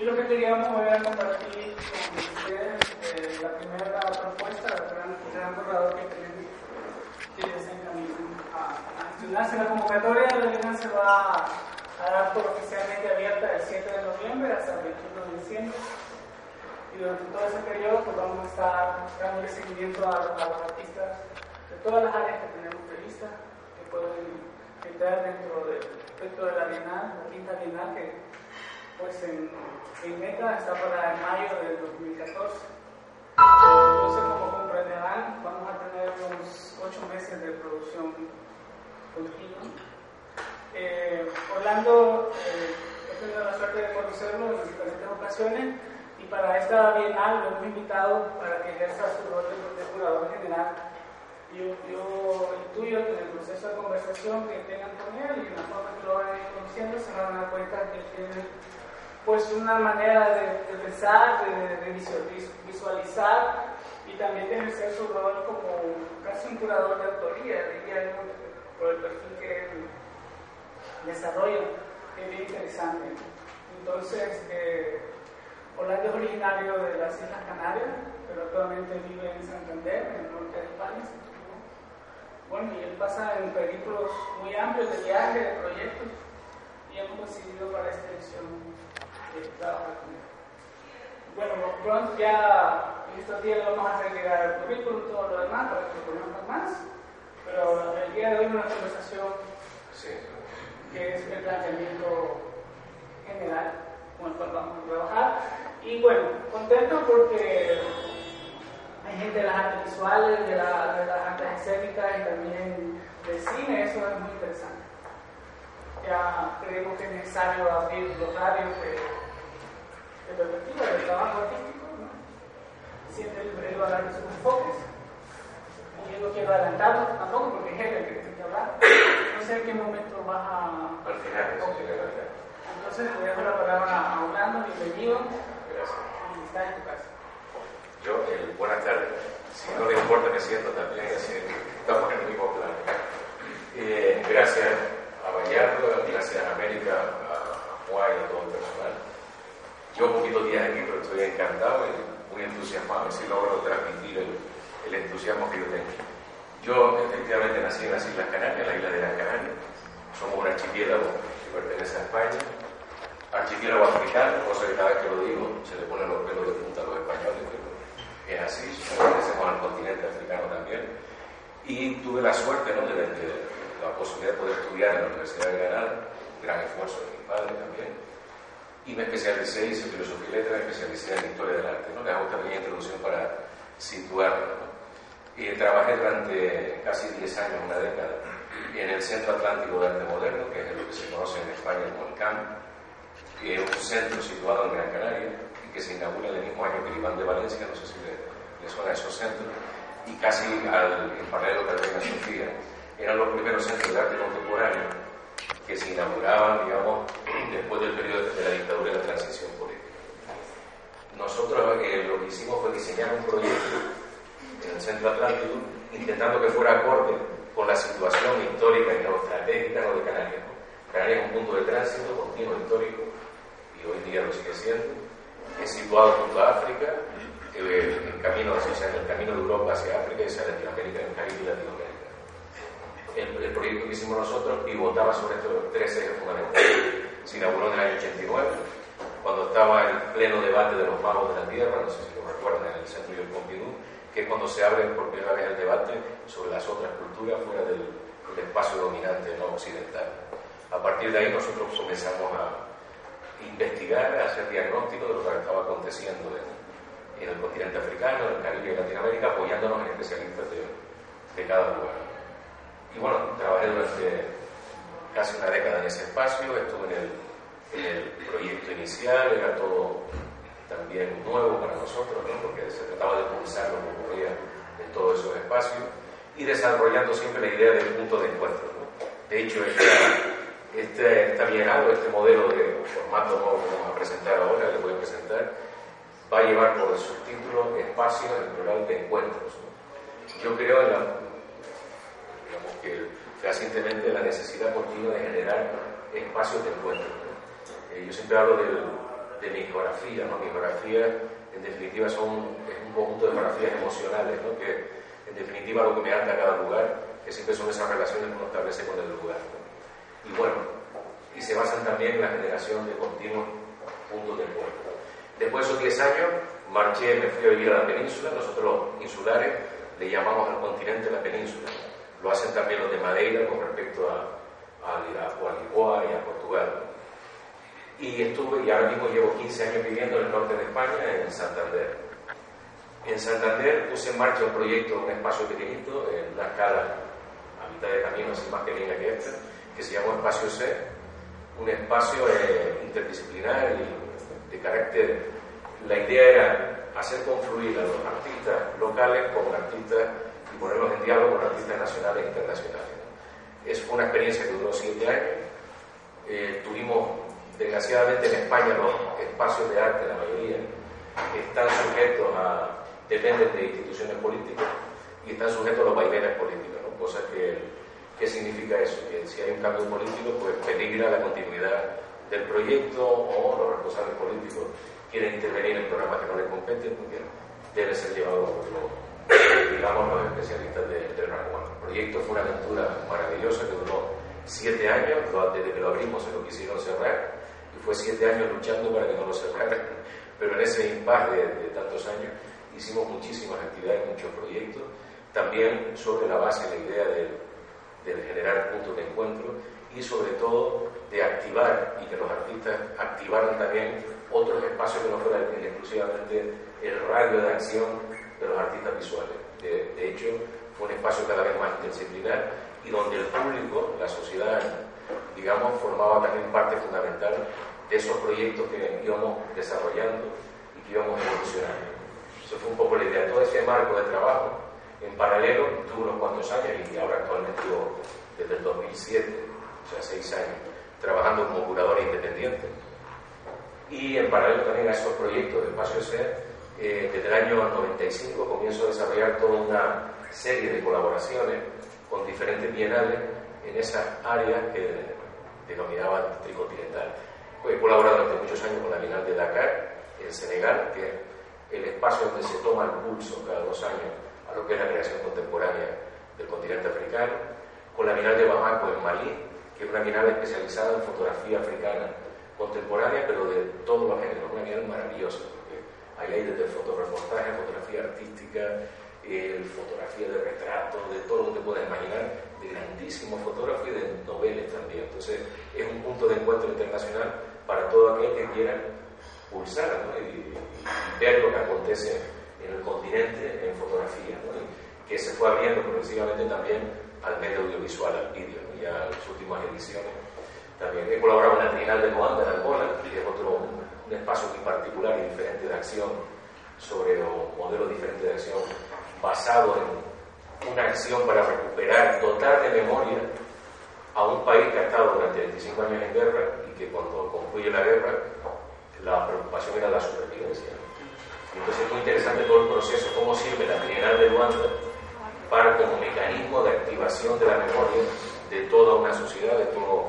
Y lo que queríamos era compartir con ustedes eh, la primera propuesta, el gran, borrador que tenemos, que ya se a, a estrenarse. La convocatoria de la Bienal se va a dar por oficialmente abierta el 7 de noviembre hasta el 21 de diciembre. Y durante todo ese periodo pues vamos a estar dando seguimiento a, a los artistas de todas las áreas que tenemos previstas, que pueden entrar dentro de, dentro de la Bienal, la quinta Bienal, que pues en, en meta está para mayo del 2014. Entonces, como comprenderán, vamos a tener unos ocho meses de producción continua. Eh, Orlando, eh, he tenido la suerte de conocerlo en diferentes ocasiones y para esta bienal lo hemos invitado para que ejerza su rol de, curador general. Yo, yo intuyo que en el proceso de conversación que tengan con él y en la forma que lo ir conociendo se van a dar cuenta que tiene pues una manera de, pensar, de, visualizar y también de ejercer su rol como casi un curador de autoría, diría por el perfil que desarrolla, que es bien interesante. Entonces, eh, Orlando es originario de las Islas Canarias, pero actualmente vive en Santander, en el norte de España. Bueno, y él pasa en periplos muy amplios de viaje, de proyectos, y hemos decidido para esta edición bueno, pronto ya en estos días vamos a hacer llegar el currículum y todo lo demás para que lo conozcan más, pero el día de hoy una conversación que es el planteamiento general con el cual vamos a trabajar. Y bueno, contento porque hay gente de las artes visuales, de, la, de las artes escénicas y también del cine, eso es muy interesante. Ya creemos que es necesario abrir los radios de de perspectiva del trabajo artístico, ¿no? siempre el va a dar sus enfoques. Y yo no quiero adelantarlo tampoco porque es él el que tiene que hablar. No sé en qué momento vas a. Al final, Entonces le dejo la palabra a Orlando, bienvenido. Gracias. Y está en tu casa. Yo, eh, buenas tardes. Si no le importa, me siento también, así estamos en el mismo plan. Eh, gracias a Vallardo, gracias a América, a y a todo el personal yo poquitos días aquí, pero estoy encantado y muy entusiasmado, a ver si logro transmitir el, entusiasmo que yo tengo. Yo efectivamente nací en las Islas Canarias, la isla de las Canarias. Somos un archipiélago que pertenece a España. Archipiélago africano, cosa que cada vez que lo digo se le ponen los pelos de punta a los españoles, pero es así, pertenecemos al continente africano también. Y tuve la suerte de, de, la posibilidad de poder estudiar en la Universidad de Granada, gran esfuerzo de mi padre también y me especialicé, hice filosofía y letras, me especialicé en historia del arte. ¿no? Le hago también introducción para situarlo. Y trabajé durante casi 10 años, una década, en el Centro Atlántico de Arte Moderno, que es lo que se conoce en España como el CAM, que es un centro situado en Gran Canaria y que se inaugura el mismo año que el Iván de Valencia, no sé si le, le suena a esos centros, y casi al, en paralelo que la Sofía. Eran los primeros centros de arte contemporáneo que se inauguraban, digamos, después del periodo de la dictadura y la transición política. Nosotros eh, lo que hicimos fue diseñar un proyecto en el Centro Atlántico, intentando que fuera acorde con la situación histórica y geoestratégica de Canarias. Canarias es un punto de tránsito continuo histórico, y hoy día lo sigue siendo, es situado junto a África, eh, en, camino, o sea, en el camino de Europa hacia África y hacia Latinoamérica, en el Caribe y Latinoamérica el, proyecto que hicimos nosotros pivotaba sobre estos tres ejes fundamentales. Se inauguró en el año 89, cuando estaba el pleno debate de los magos de la tierra, no sé si lo recuerdan, en el centro del Pompidou, que es cuando se abre por primera vez el debate sobre las otras culturas fuera del, espacio dominante no occidental. A partir de ahí nosotros comenzamos a investigar, a hacer diagnóstico de lo que estaba aconteciendo en, el continente africano, en el Caribe y Latinoamérica, apoyándonos en especialistas de, de cada lugar. Y bueno, trabajé durante casi una década en ese espacio, estuve en el, proyecto inicial, era todo también nuevo para nosotros, porque se trataba de pulsar lo que ocurría en todos esos espacios y desarrollando siempre la idea del punto de encuentro. De hecho, esta, este, esta bienal este modelo de formato nuevo que vamos a presentar ahora, que voy a presentar, va a llevar por subtítulo Espacios en plural de encuentros. Yo creo en la que fehacientemente la necesidad continua de generar espacios de encuentro. Eh, yo siempre hablo de mi geografía. ¿no? Mi geografía, en definitiva, son, es un conjunto de geografías emocionales, ¿no? que en definitiva lo que me anda a cada lugar, que siempre son esas relaciones que uno establece con el lugar. Y bueno, y se basan también en la generación de continuos puntos de encuentro. Después de esos 10 años, marché, me fui a vivir a la península, nosotros insulares le llamamos al continente la península. Lo hacen también los de Madeira con respecto a, a, a y a Portugal. Y estuve, y ahora mismo llevo 15 años viviendo en el norte de España, en Santander. En Santander puse en marcha un proyecto, un espacio pequeñito, en la escala a mitad de camino, así más pequeña que esta, que se llamó Espacio C, un espacio eh, interdisciplinar y de carácter. La idea era hacer confluir a los artistas locales con artistas y ponerlos en diálogo con artistas nacionales e internacionales. Es una experiencia que duró siete años. Eh, tuvimos, desgraciadamente en España, los espacios de arte, la mayoría, están sujetos a, dependen de instituciones políticas y están sujetos a los vaivenes políticos, ¿no? cosa que, ¿qué significa eso? Que si hay un cambio político, pues peligra la continuidad del proyecto o los responsables políticos quieren intervenir en programas que no les competen, porque debe ser llevado por los, digamos, los especialistas del de rango El proyecto fue una aventura maravillosa que duró siete años, desde que lo abrimos se lo quisieron cerrar, y fue siete años luchando para que no lo cerraran, pero en ese impasse de, tantos años hicimos muchísimas actividades, muchos proyectos, también sobre la base, la idea de, de generar puntos de encuentro y sobre todo de activar y que los artistas activaran también otros espacios que no fueran exclusivamente el radio de acción de los artistas visuales. De, hecho, fue un espacio cada vez más interdisciplinar y donde el público, la sociedad, digamos, formaba también parte fundamental de esos proyectos que íbamos desarrollando y que íbamos evolucionando. Eso fue un poco la idea. Todo ese marco de trabajo, en paralelo, tuvo unos cuantos años y ahora actualmente yo, desde el 2007, o sea, seis años, trabajando como curador independiente y en paralelo también a esos proyectos de Espacio Ser, eh, desde el año 95 comienzo a desarrollar toda una serie de colaboraciones con diferentes bienales en esas áreas que denominaban tricontinental. He colaborado durante muchos años con la Bienal de Dakar, en Senegal, que es el espacio donde se toma el pulso cada dos años a lo que es la creación contemporánea del continente africano, con la Bienal de Bamako en Malí, que es una bienal especializada en fotografía africana contemporánea, pero de todos los géneros, una guía maravillosa, ahí hay desde fotoreportaje, fotografía artística, fotografía de retrato, de todo lo que te puedas imaginar, de grandísimos fotógrafos y de noveles también. Entonces, es un punto de encuentro internacional para todo aquel que quiera pulsar y, ver lo que acontece en el continente en fotografía, que se fue abriendo progresivamente también al medio audiovisual, al vídeo, ya en las últimas ediciones también. He colaborado en la Trienal de Moanda en Angola, que es otro un espacio muy particular y diferente de acción sobre un modelo diferente de acción basado en una acción para recuperar, dotar de memoria a un país que ha estado durante 25 años en guerra y que cuando concluye la guerra la preocupación era la supervivencia. entonces es muy interesante todo el proceso, cómo sirve la Trienal de Luanda para como mecanismo de activación de la memoria de toda una sociedad, de todo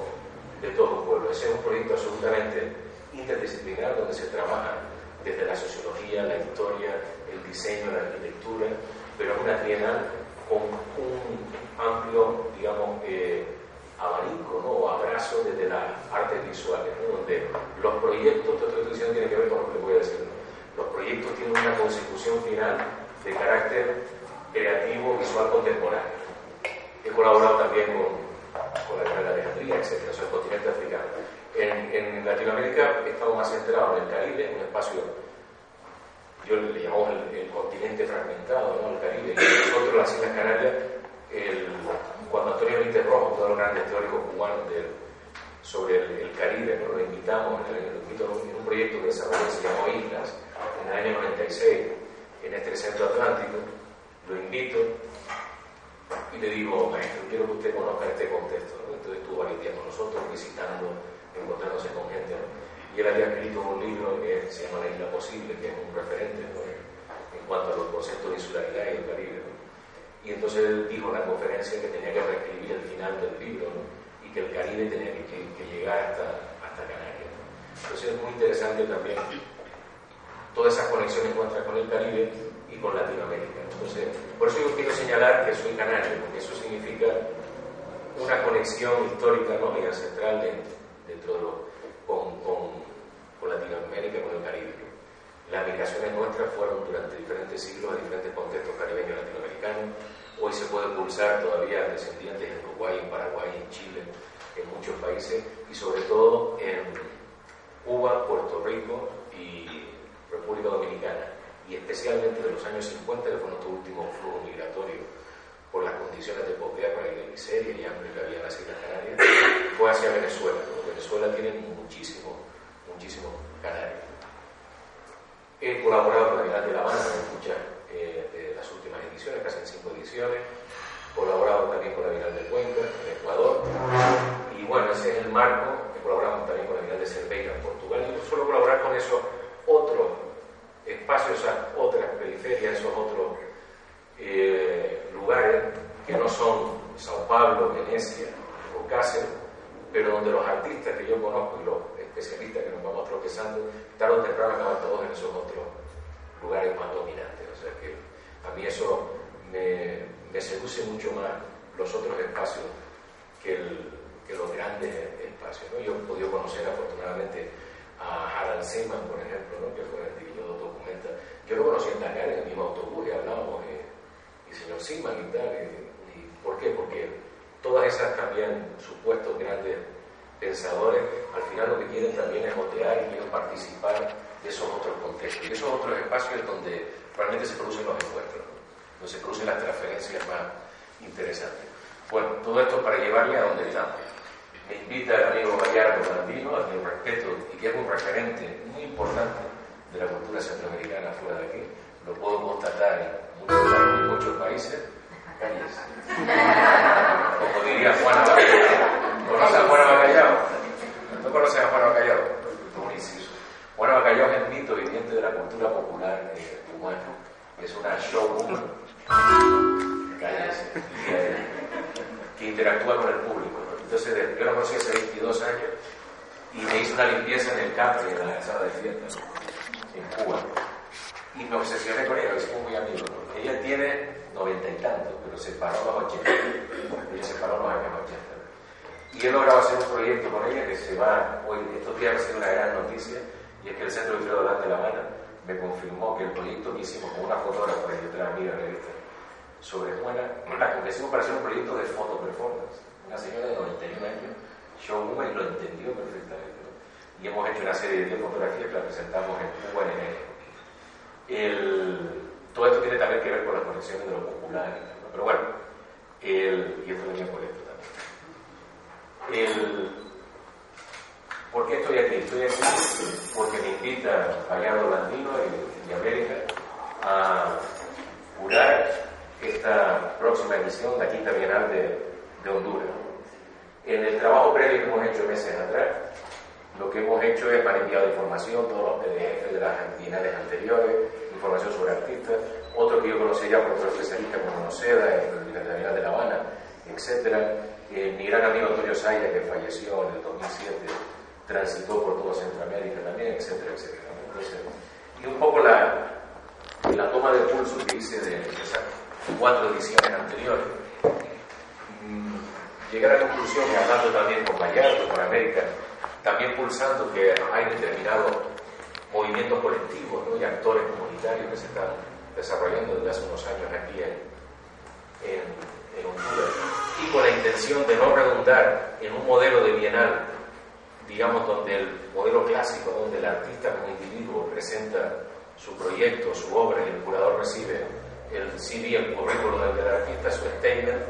de todo un pueblo. Ese es un proyecto absolutamente interdisciplinar donde se trabaja desde la sociología, la historia, el diseño, la arquitectura, pero es una trienal con un amplio, digamos, eh, abanico ¿no? o abrazo desde las artes visuales, donde los proyectos, toda esta discusión tiene que ver con lo que voy a decir, los proyectos tienen una consecución final de carácter creativo, visual contemporáneo. He colaborado también con con la de Alejandría, etc. Eso es el continente africano. En, en, Latinoamérica estamos más centrados en el Caribe, un espacio, yo le llamamos el, continente fragmentado, ¿no? el Caribe, y nosotros las Islas Canarias, el, cuando Antonio Benítez Rojo, uno de los grandes teóricos cubanos sobre el, Caribe, ¿no? lo invitamos, en, un proyecto que desarrolló se llamó Islas, en el año 96, en este centro atlántico, lo invito y le digo, maestro, quiero que usted conozca este contexto. Entonces estuvo varios días con nosotros, visitando, encontrándose con gente. Y él había escrito un libro que se llama La Isla Posible, que es un referente en cuanto a los conceptos de insularidad y el Caribe. Y entonces él dijo en la conferencia que tenía que reescribir el final del libro y que el Caribe tenía que, llegar hasta, hasta Canarias. Entonces es muy interesante también todas esas conexiones nuestras con el Caribe y con Latinoamérica. Entonces, por eso yo quiero señalar que soy canario, porque eso significa una conexión histórica ¿no? y ancestral dentro de con, Latinoamérica y con el Caribe. Las migraciones nuestras fueron durante diferentes siglos a diferentes contextos caribeños y latinoamericanos. Hoy se puede pulsar todavía descendientes en Uruguay, en Paraguay, en Chile, en muchos países y sobre todo en Cuba, Puerto Rico y República Dominicana. Y especialmente de los años 50, que fue nuestro último flujo migratorio por las condiciones de posguerra y de miseria y hambre que había en las Islas Canarias, fue hacia Venezuela. Venezuela tiene muchísimo, muchísimo canarios. He colaborado con la Bienal de La Habana en muchas eh, de las últimas ediciones, casi en cinco ediciones. He colaborado también con la Bienal de Cuenca, en Ecuador. Y bueno, ese es el marco. He colaborado también con la Bienal de Cerveira en Portugal. Y suelo colaborar con esos otros espacios, esas otras periferias, esos otros eh, lugares que no son Sao Paulo, Venecia o Cáceres, pero donde los artistas que yo conozco y los especialistas que nos vamos tropezando, tarde o temprano acaban todos en esos otros lugares más dominantes. O sea que a mí eso me, me seduce mucho más los otros espacios que, los grandes espacios. ¿no? Yo he podido conocer afortunadamente a Harald Seaman, por ejemplo, ¿no? que fue el que yo documenta. Yo lo conocí en Dakar, en el mismo autobús, y hablábamos y señor Sigman y tal. Y, ¿Por qué? Porque todas esas también supuestos grandes pensadores, al final lo que quieren también es motear y quieren participar de esos otros contextos. Y esos otros espacios donde realmente se producen los encuentros, donde se producen las transferencias más interesantes. Bueno, todo esto para llevarle a donde estamos. Me invita el amigo Gallardo Blandino, a quien respeto y que es un referente muy importante de la cultura centroamericana fuera de aquí. Lo puedo constatar en en muchos países, calles. Como diría Juana Bacallao. ¿Conoce a Juana Bacallao? ¿No conoce a Juana Bacallao? Un inciso. Juana Bacallao es el mito viviente de la cultura popular eh. Es una showwoman calles, que interactúa con el público. Entonces, yo la conocí hace 22 años y me hizo una limpieza en el campo, en la sala de fiestas, en Cuba y me obsesioné con ella, somos muy amigos. Ella tiene noventa y tantos, pero se paró a los ochenta. Ella se paró a los años ochenta. Y he logrado hacer un proyecto con ella que se va, hoy, estos días ha sido una gran noticia, y es que el Centro de Dolor de La Habana me confirmó que el proyecto que hicimos con una fotógrafa y otra amiga revista sobre Juana, la convencimos para hacer un proyecto de foto performance. Una señora de 91 años, showwoman, y lo entendió perfectamente. Y hemos hecho una serie de fotografías que la presentamos en Cuba en enero todo esto tiene también que ver con las conexiones de lo popular, pero bueno, el, y esto venía por esto también. ¿Por qué estoy aquí? Estoy aquí porque me invita Gallardo Landino y, América a curar esta próxima edición, la quinta bienal de, de Honduras. En el trabajo previo que hemos hecho meses atrás, lo que hemos hecho es manipular información, todos los PDF de las bienales anteriores, información sobre artistas, otro que yo conocí ya por otros especialistas como Noceda, en la Bienal de La Habana, etc. Eh, mi gran amigo Antonio Saya, que falleció en el 2007, transitó por toda Centroamérica también, etcétera, etcétera. y un poco la, la toma de pulso que hice de, esas cuatro ediciones anteriores, mm, llegar a la conclusión, hablando también con Gallardo, con América, también pulsando que hay determinados movimientos colectivos y actores comunitarios que se están desarrollando desde hace unos años aquí en, en, Honduras. Y con la intención de no redundar en un modelo de bienal, digamos, donde el modelo clásico, donde el artista como individuo presenta su proyecto, su obra y el curador recibe el CV, el currículum del artista, su statement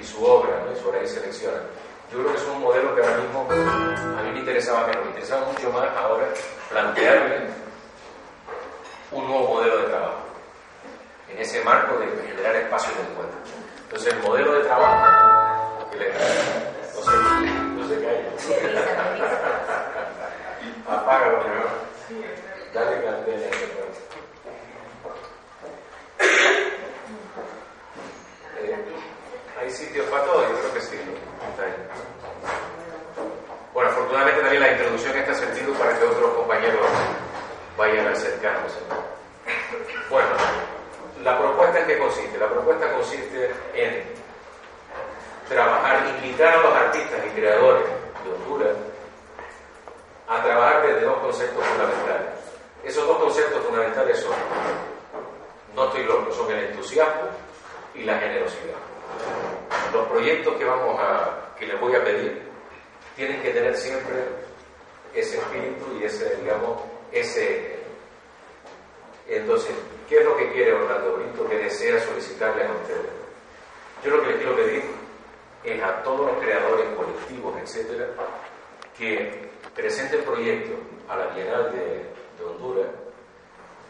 y su obra, y sobre ahí selecciona yo creo que es un modelo que ahora mismo a mí me interesaba menos, me interesaba mucho más ahora plantearle un nuevo modelo de trabajo en ese marco de generar espacios de encuentro. Entonces el modelo de trabajo no se, no se calla. Apágalo, Dale candela. Eh, hay sitio para todo, yo creo que sí. Bueno, afortunadamente también la introducción está sentido para que otros compañeros vayan acercándose. Bueno, la propuesta en qué consiste? La propuesta consiste en trabajar, invitar a los artistas y creadores de Honduras a trabajar desde dos conceptos fundamentales. Esos dos conceptos fundamentales son, no estoy loco, son el entusiasmo y la generosidad. Los proyectos que vamos a, que les voy a pedir, tienen que tener siempre ese espíritu y ese, digamos, ese. Entonces, ¿qué es lo que quiere Orlando Brito que desea solicitarle a ustedes? Yo lo que les quiero pedir es a todos los creadores colectivos, etcétera, que presenten proyectos a la Bienal de, Honduras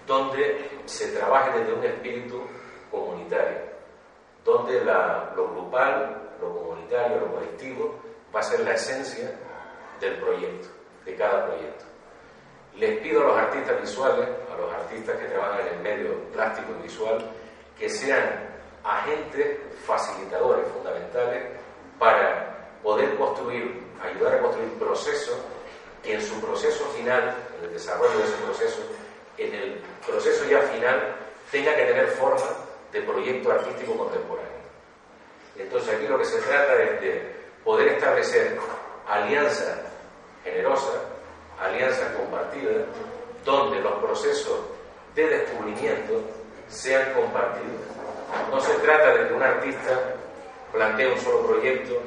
donde se trabaje desde un espíritu comunitario, donde lo grupal, lo comunitario, lo colectivo va a ser la esencia del proyecto, de cada proyecto. Les pido a los artistas visuales, a los artistas que trabajan en el medio plástico y visual, que sean agentes facilitadores fundamentales para poder construir, ayudar a construir procesos que en su proceso final, en el desarrollo de ese proceso, en el proceso ya final, tenga que tener forma de proyecto artístico contemporáneo. Entonces aquí lo que se trata es de poder establecer alianzas generosas, alianzas compartidas, donde los procesos de descubrimiento sean compartidos. No se trata de que un artista plantee un solo proyecto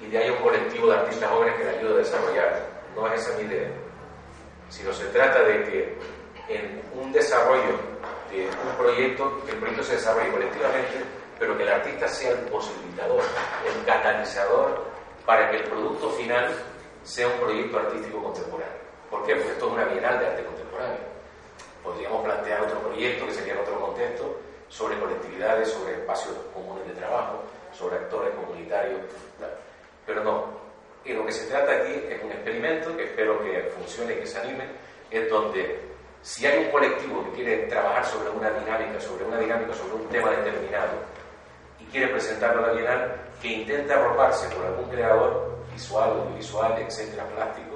y de ahí un colectivo de artistas jóvenes que le ayude a desarrollarlo. No es esa mi idea. Sino se trata de que en un desarrollo de un proyecto, que el proyecto se desarrolle colectivamente, pero que el artista sea el posibilitador, el catalizador para que el producto final sea un proyecto artístico contemporáneo. ¿Por qué? Porque esto es una bienal de arte contemporáneo. Podríamos plantear otro proyecto que sería en otro contexto sobre colectividades, sobre espacios comunes de trabajo, sobre actores comunitarios, pero no. Y lo que se trata aquí es un experimento que espero que funcione y que se anime, es donde si hay un colectivo que quiere trabajar sobre una dinámica, sobre una dinámica, sobre un tema determinado, y quiere presentarlo a la Bienal, que intente arroparse por algún creador visual, audiovisual, etcétera, plástico,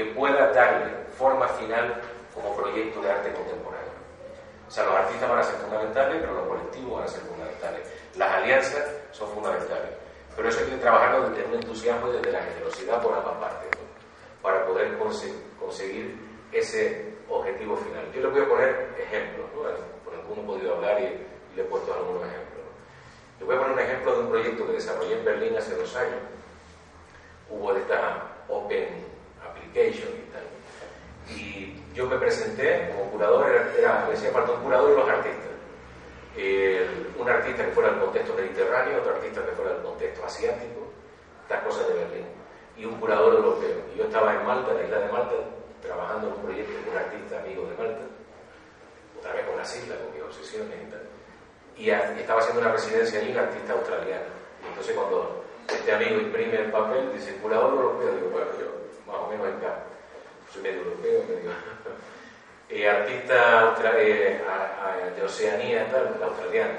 que pueda darle forma final como proyecto de arte contemporáneo. O sea, los artistas van a ser fundamentales, pero los colectivos van a ser fundamentales. Las alianzas son fundamentales. Pero eso hay que trabajarlo desde un entusiasmo y desde la generosidad por ambas partes, para poder conseguir ese objetivo final. Yo les voy a poner ejemplos, ¿no? por alguno he podido hablar y, le he puesto algunos ejemplos. Les voy a poner un ejemplo de un proyecto que desarrollé en Berlín hace dos años. Hubo esta Open Application y tal. Y yo me presenté como curador, era, me decía falta un curador y los artistas. un artista que fuera del contexto mediterráneo, otro artista que fuera del contexto asiático, estas cosas de Berlín, y un curador europeo. Y yo estaba en Malta, en la isla de Malta, trabajando en un proyecto con un artista amigo de Malta, otra vez con las islas, con mis obsesiones y tal. Y, estaba haciendo una residencia allí un artista australiano. entonces cuando este amigo imprime el papel, dice, curador europeo, digo, bueno, yo más o menos encajo soy medio europeo, eh, artista eh, de Oceanía, tal, australiano.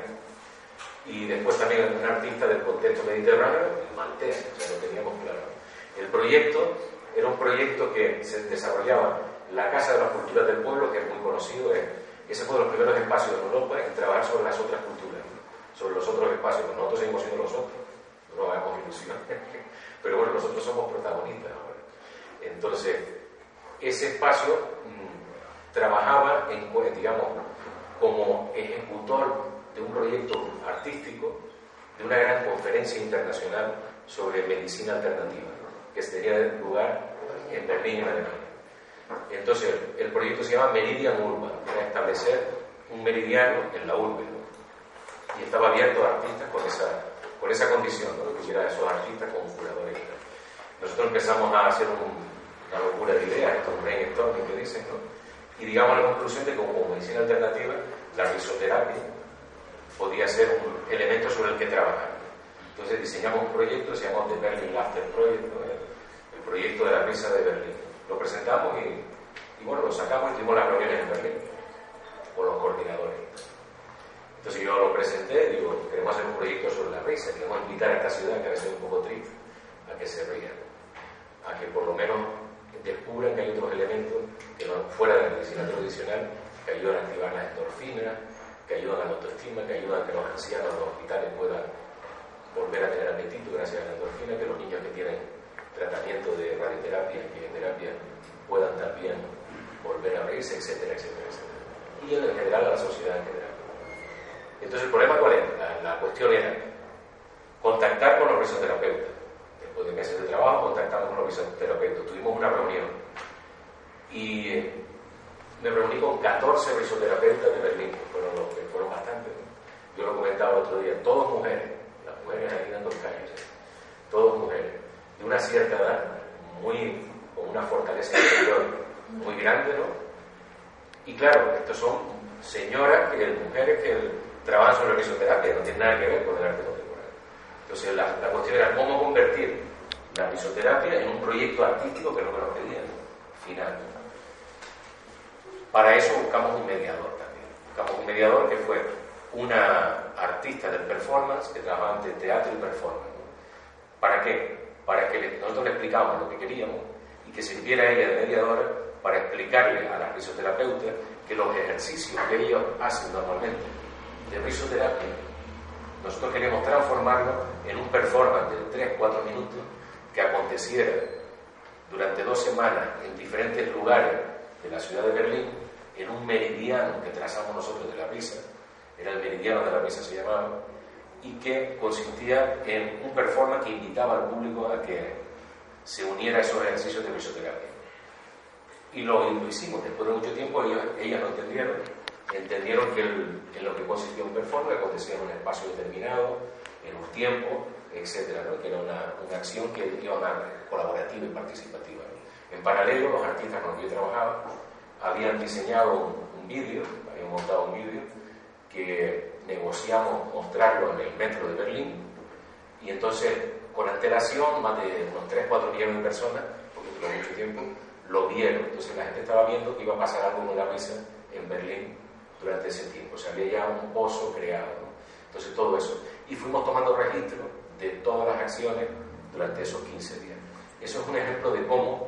Y después también un artista del contexto mediterráneo, maltés, o sea, lo teníamos claro. El proyecto era un proyecto que se desarrollaba la Casa de las Culturas del Pueblo, que es muy conocido, ese fue uno de los primeros espacios en Europa en trabajar sobre las otras culturas, sobre los otros espacios, nosotros seguimos siendo los otros, no hagamos ilusión, pero bueno, nosotros somos protagonistas. Entonces, ese espacio mm, trabajaba, digamos, como ejecutor de un proyecto artístico de una gran conferencia internacional sobre medicina alternativa, que tenía lugar en Berlín, en Alemania. Entonces, el proyecto se llama Meridian Urban, era establecer un meridiano en la urbe. Y estaba abierto a artistas con esa, con esa condición, ¿no? que hubiera esos artistas como curadores. Nosotros empezamos a hacer un, una locura de ideas, esto es un brainstorming que dicen, ¿no? Y digamos la conclusión de que como medicina alternativa, la risoterapia podía ser un elemento sobre el que trabajar. Entonces diseñamos un proyecto, se llamó The Berlin Laughter Project, el, proyecto de la risa de Berlín. Lo presentamos y, bueno, lo sacamos y tuvimos las reuniones en Berlín con los coordinadores. Entonces yo lo presenté, digo, queremos hacer un proyecto sobre la risa, queremos invitar a esta ciudad, que a veces es un poco triste, a que se rían, a que por lo menos descubran que hay otros elementos que no, fuera de la medicina tradicional que ayudan a activar las endorfinas, que ayudan a la autoestima, que ayudan a que los ancianos de los hospitales puedan volver a tener apetito gracias a la endorfina, que los niños que tienen tratamiento de radioterapia quimioterapia puedan también volver a reírse, etcétera, etcétera, etcétera. Y en general a la sociedad en general. Entonces, ¿el problema cuál es? La, cuestión era contactar con los risoterapeutas. Después de meses de trabajo, contactamos con los risoterapeutas. Tuvimos una reunión. Y eh, me reuní con 14 risoterapeutas de Berlín, fueron, los, bastantes. Yo lo comentaba otro día, todas mujeres, las mujeres ahí dando calles, todas mujeres, de una cierta edad, muy, con una fortaleza interior muy grande, ¿no? Y claro, estos son señoras, que, mujeres que trabajan sobre la risoterapia, no tienen nada que ver con el arte. Entonces la, la cuestión era cómo convertir la risoterapia en un proyecto artístico que es lo que nos pedían, final. Para eso buscamos un mediador también. Buscamos un mediador que fue una artista del performance que trabajaba entre teatro y performance. ¿Para qué? Para que nosotros le explicábamos lo que queríamos y que sirviera ella de mediadora para explicarle a la risoterapeuta que los ejercicios que ellos hacen normalmente de risoterapia, nosotros queremos transformarlo en un performance de 3-4 minutos que aconteciera durante dos semanas en diferentes lugares de la ciudad de Berlín en un meridiano que trazamos nosotros de la risa, era el meridiano de la risa se llamaba, y que consistía en un performance que invitaba al público a que se uniera a esos ejercicios de risoterapia. Y lo, hicimos, después de mucho tiempo ellos, ellas lo entendieron, entendieron que en lo que consistía un performance acontecía en un espacio determinado, en un tiempo, etcétera, que era una, una, acción que iba a colaborativa y participativa. En paralelo, los artistas con los que yo trabajaba habían diseñado un, vídeo, habían montado un vídeo que negociamos mostrarlo en el metro de Berlín y entonces con antelación más de unos 3, 4 millones de personas, porque duró mucho tiempo, lo vieron. Entonces la gente estaba viendo que iba a pasar algo en una misa en Berlín durante ese tiempo. O sea, había ya un pozo creado. Entonces todo eso. Y fuimos tomando registro de todas las acciones durante esos 15 días. Eso es un ejemplo de cómo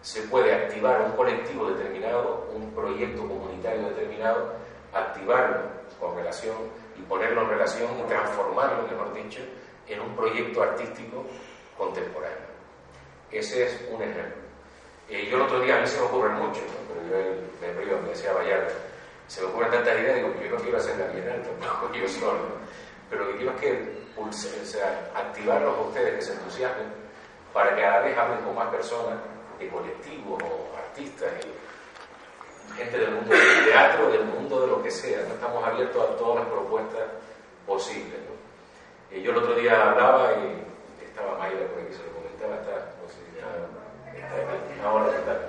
se puede activar un colectivo determinado, un proyecto comunitario determinado, activarlo con relación y ponerlo en relación y transformarlo, mejor dicho, en un proyecto artístico contemporáneo. Ese es un ejemplo. Eh, yo el otro día, a mí se me ocurren mucho, pero yo me río, me decía Vallarta, se me ocurren tantas ideas, digo, yo no quiero hacer la bienal tampoco yo solo, pero lo que quiero es que pulse, o sea, activarlos a ustedes que se entusiasmen para que cada vez hablen con más personas de colectivos o artistas y gente del mundo del teatro, del mundo de lo que sea. ¿no? Estamos abiertos a todas las propuestas posibles. ¿no? yo el otro día hablaba y estaba Mayra por aquí, se lo comentaba, está, ahora está.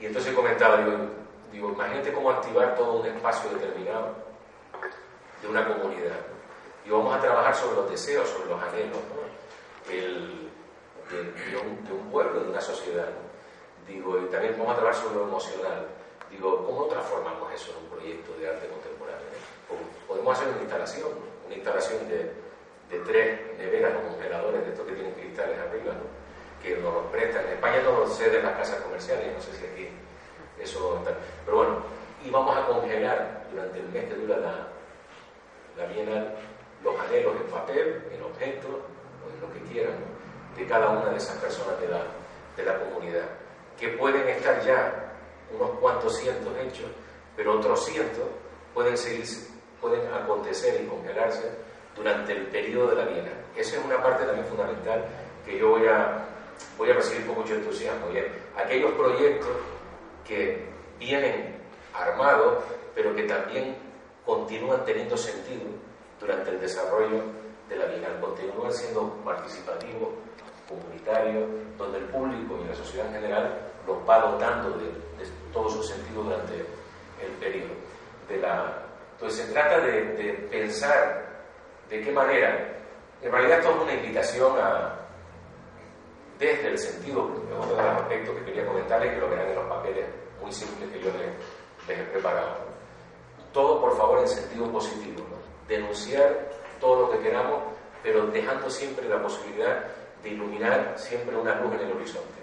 Y entonces comentaba, digo, digo, imagínate cómo activar todo un espacio determinado de una comunidad. Y vamos a trabajar sobre los deseos, sobre los anhelos El, de, un, pueblo, de una sociedad. Digo, y también vamos a trabajar sobre lo emocional. Digo, ¿cómo transformamos eso en un proyecto de arte contemporáneo? Podemos hacer una instalación, una instalación de, de tres neveras o congeladores de estos que tienen cristales arriba, que nos los prestan. En España no lo ceden las casas comerciales, no sé si aquí eso está. Pero bueno, y vamos a congelar durante el mes que dura la, la bienal los anhelos en papel, en objetos, o en lo que quieran, de cada una de esas personas de la, de la comunidad que pueden estar ya unos cuantos cientos hechos, pero otros cientos pueden seguir, pueden acontecer y congelarse durante el periodo de la vida. Esa es una parte también fundamental que yo voy a, voy a recibir con mucho entusiasmo. Bien, aquellos proyectos que vienen armados, pero que también continúan teniendo sentido durante el desarrollo de la vida, continúan siendo participativos, comunitario, donde el público y la sociedad en general los va dotando de, todo su sentido durante el periodo. De la... Entonces se trata de, pensar de qué manera, en realidad esto es una invitación a, desde el sentido, uno de los aspectos que quería comentarles, que lo verán en los papeles muy simples que yo les, he preparado. Todo, por favor, en sentido positivo. Denunciar todo lo que queramos, pero dejando siempre la posibilidad de iluminar siempre una luz en el horizonte.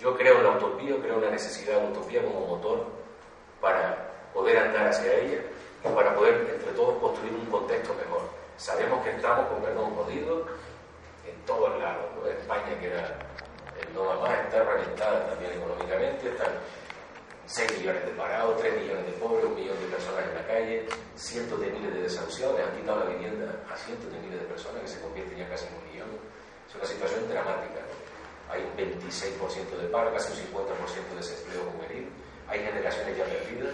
Yo creo en la utopía, creo en la necesidad de la utopía como motor para poder andar hacia ella y para poder entre todos construir un contexto mejor. Sabemos que estamos con perdón jodidos en todos lados. España, que era el no más, está reventada también económicamente, están 6 millones de parados, 3 millones de pobres, un millón de personas en la calle, cientos de miles de desahuciados, han quitado la vivienda a cientos de miles de personas que se convierten ya casi en un millón. Es una situación dramática. Hay un 26% de paro, casi un 50% de desempleo juvenil, hay generaciones ya perdidas,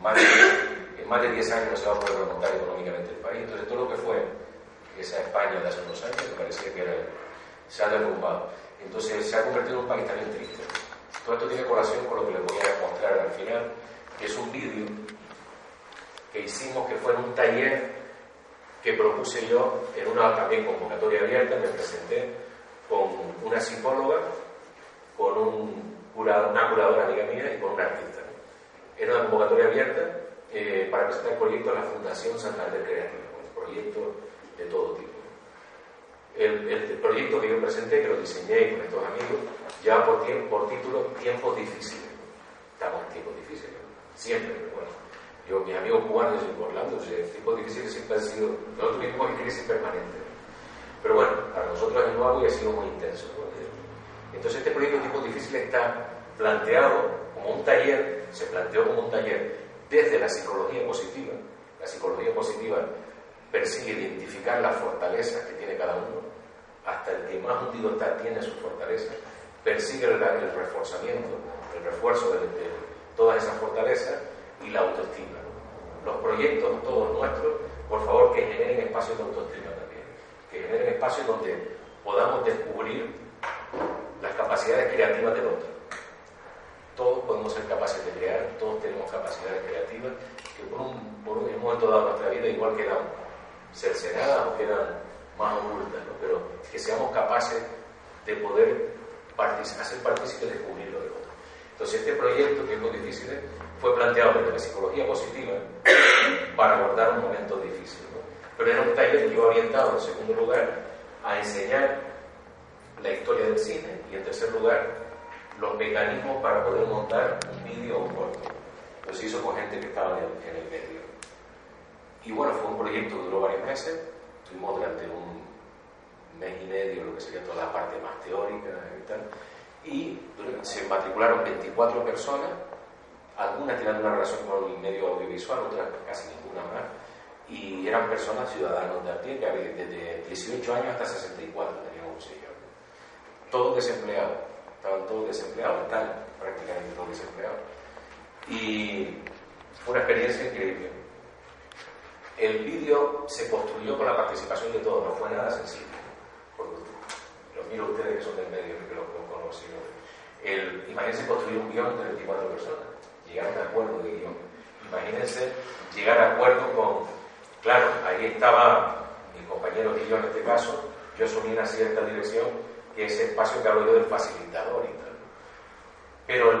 más de, en más de 10 años no se va a poder remontar económicamente el país. Entonces todo lo que fue esa España de hace unos años, que parecía que era, se ha derrumbado. Entonces se ha convertido en un país también triste todo esto tiene colación con lo que les voy a mostrar al final, que es un vídeo que hicimos, que fue en un taller que propuse yo en una también convocatoria abierta, me presenté con una psicóloga, con un una curadora amiga mía y con un artista. Era una convocatoria abierta eh, para presentar el proyecto a la Fundación Santander Creativa, un proyecto de todo tipo. El, el, proyecto que yo presenté, que lo diseñé con estos amigos, lleva por, por título Tiempos difíciles. Estamos en tiempos difíciles, siempre, bueno. Yo, mis amigos cubanos y Orlando, tiempos difíciles siempre han sido, nosotros vivimos en crisis permanente. Pero bueno, para nosotros es nuevo y ha sido muy intenso. Entonces este proyecto Tiempos difíciles está planteado como un taller, se planteó como un taller desde la psicología positiva. La psicología positiva persigue identificar las fortalezas que tiene cada uno, hasta el que más hundido está tiene sus fortalezas, persigue el, reforzamiento, el refuerzo de, todas esas fortalezas y la autoestima. Los proyectos, todos nuestros, por favor, que generen espacios de autoestima también, que generen espacios donde podamos descubrir las capacidades creativas del otro. Todos podemos ser capaces de crear, todos tenemos capacidades creativas que por un, por un momento dado de nuestra vida igual quedan cercenadas o quedan más ocultas, pero que seamos capaces de poder hacer partícipe de descubrir lo del otro. Entonces, este proyecto, que es muy difícil, fue planteado desde la psicología positiva para abordar un momento difícil. Pero era un taller que yo orientado, en segundo lugar, a enseñar la historia del cine y, en tercer lugar, los mecanismos para poder montar un vídeo o un corto. Lo se hizo con gente que estaba en el medio. Y bueno, fue un proyecto que duró varios meses. Estuvimos durante un mes y medio, lo que sería toda la parte más teórica y tal. Y se matricularon 24 personas, algunas tenían una relación con el medio audiovisual, otras casi ninguna más. Y eran personas ciudadanos de a pie, que desde 18 años hasta 64 teníamos un sello. Todos desempleados, estaban todos desempleados, están prácticamente todos desempleados. Y fue una experiencia increíble. El vídeo se construyó con la participación de todos, no fue nada sencillo. Los miro ustedes que son del medio, que lo, conocen. El, imagínense construir un guion de 24 personas, llegar a un acuerdo de guion. Imagínense llegar a acuerdo con, claro, ahí estaba mi compañero yo en este caso, yo asumí una cierta dirección, que es ese espacio que hablo yo del facilitador y tal. Pero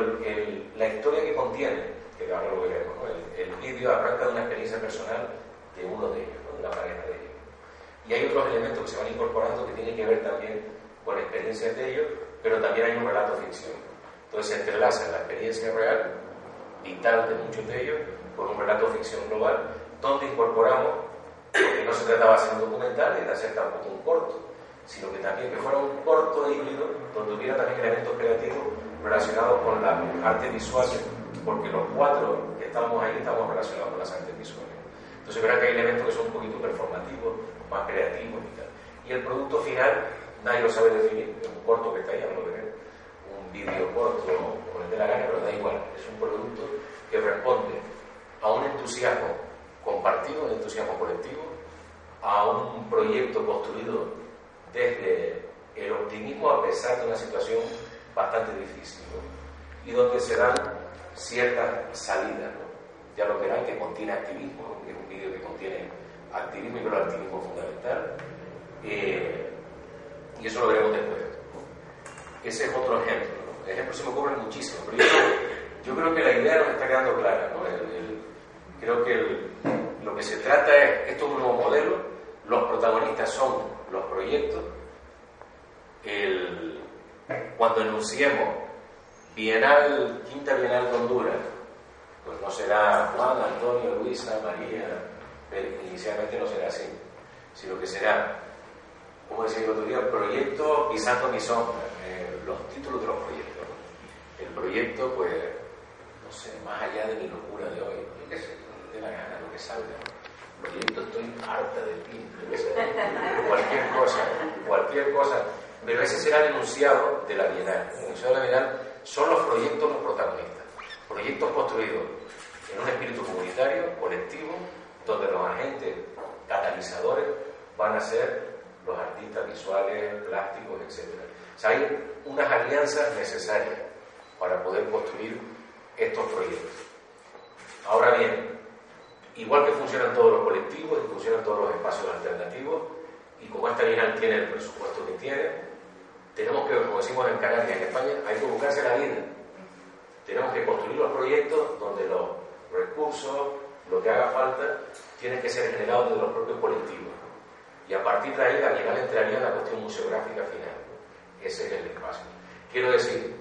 la historia que contiene, que ahora lo veremos, el, el vídeo arranca de una experiencia personal de uno de ellos, de una pareja de ellos. Y hay otros elementos que se van incorporando que tienen que ver también con experiencias de ellos, pero también hay un relato ficción. Entonces se entrelaza la experiencia real, vital de muchos de ellos, con un relato ficción global, donde incorporamos, porque no se trataba de hacer un documental ni de hacer tampoco un corto, sino que también que fuera un corto híbrido, donde hubiera también elementos creativos relacionados con la arte visual, porque los cuatro que estamos ahí estamos relacionados con las artes visuales. Entonces verán que hay elementos que son un poquito performativos, más creativos y tal. Y el producto final, nadie lo sabe definir, es un corto que está ahí, no lo veré, un vídeo corto, como el de la gana, pero da igual, es un producto que responde a un entusiasmo compartido, un entusiasmo colectivo, a un proyecto construido desde el optimismo a pesar de una situación bastante difícil, y donde se dan ciertas salidas. Ya lo verán que contiene activismo, que contiene activismo y el activismo fundamental. Eh, y eso lo veremos después. Ese es otro ejemplo. ¿no? Ejemplos se me ocurren muchísimos, pero yo, creo que la idea nos está quedando clara. creo que lo que se trata es, esto es un nuevo modelo, los protagonistas son los proyectos. cuando enunciemos Bienal, Quinta Bienal de Honduras, pues no será Juan, Antonio, Luisa, María, inicialmente no será así, sino que será, como decía el otro día, proyecto pisando mi sombra, eh, los títulos de los proyectos. El proyecto, pues, no sé, más allá de mi locura de hoy, yo qué sé, de la gana, lo que salga. Proyecto estoy harta de ti, cualquier cosa, cualquier cosa. Pero ese será el enunciado de la Bienal. El enunciado de la Bienal son los proyectos los protagonistas. Proyectos construidos en un espíritu comunitario, colectivo, donde los agentes catalizadores van a ser los artistas visuales, plásticos, etc. O sea, hay unas alianzas necesarias para poder construir estos proyectos. Ahora bien, igual que funcionan todos los colectivos y funcionan todos los espacios alternativos, y como esta bienal tiene el presupuesto que tiene, tenemos que, como decimos en Canarias, en España, hay que buscarse la vida. Tenemos que construir los proyectos donde los recursos, lo que haga falta, tienen que ser generados de los propios colectivos. Y a partir de ahí la Bienal entraría en la cuestión museográfica final. Ese es el espacio. Quiero decir,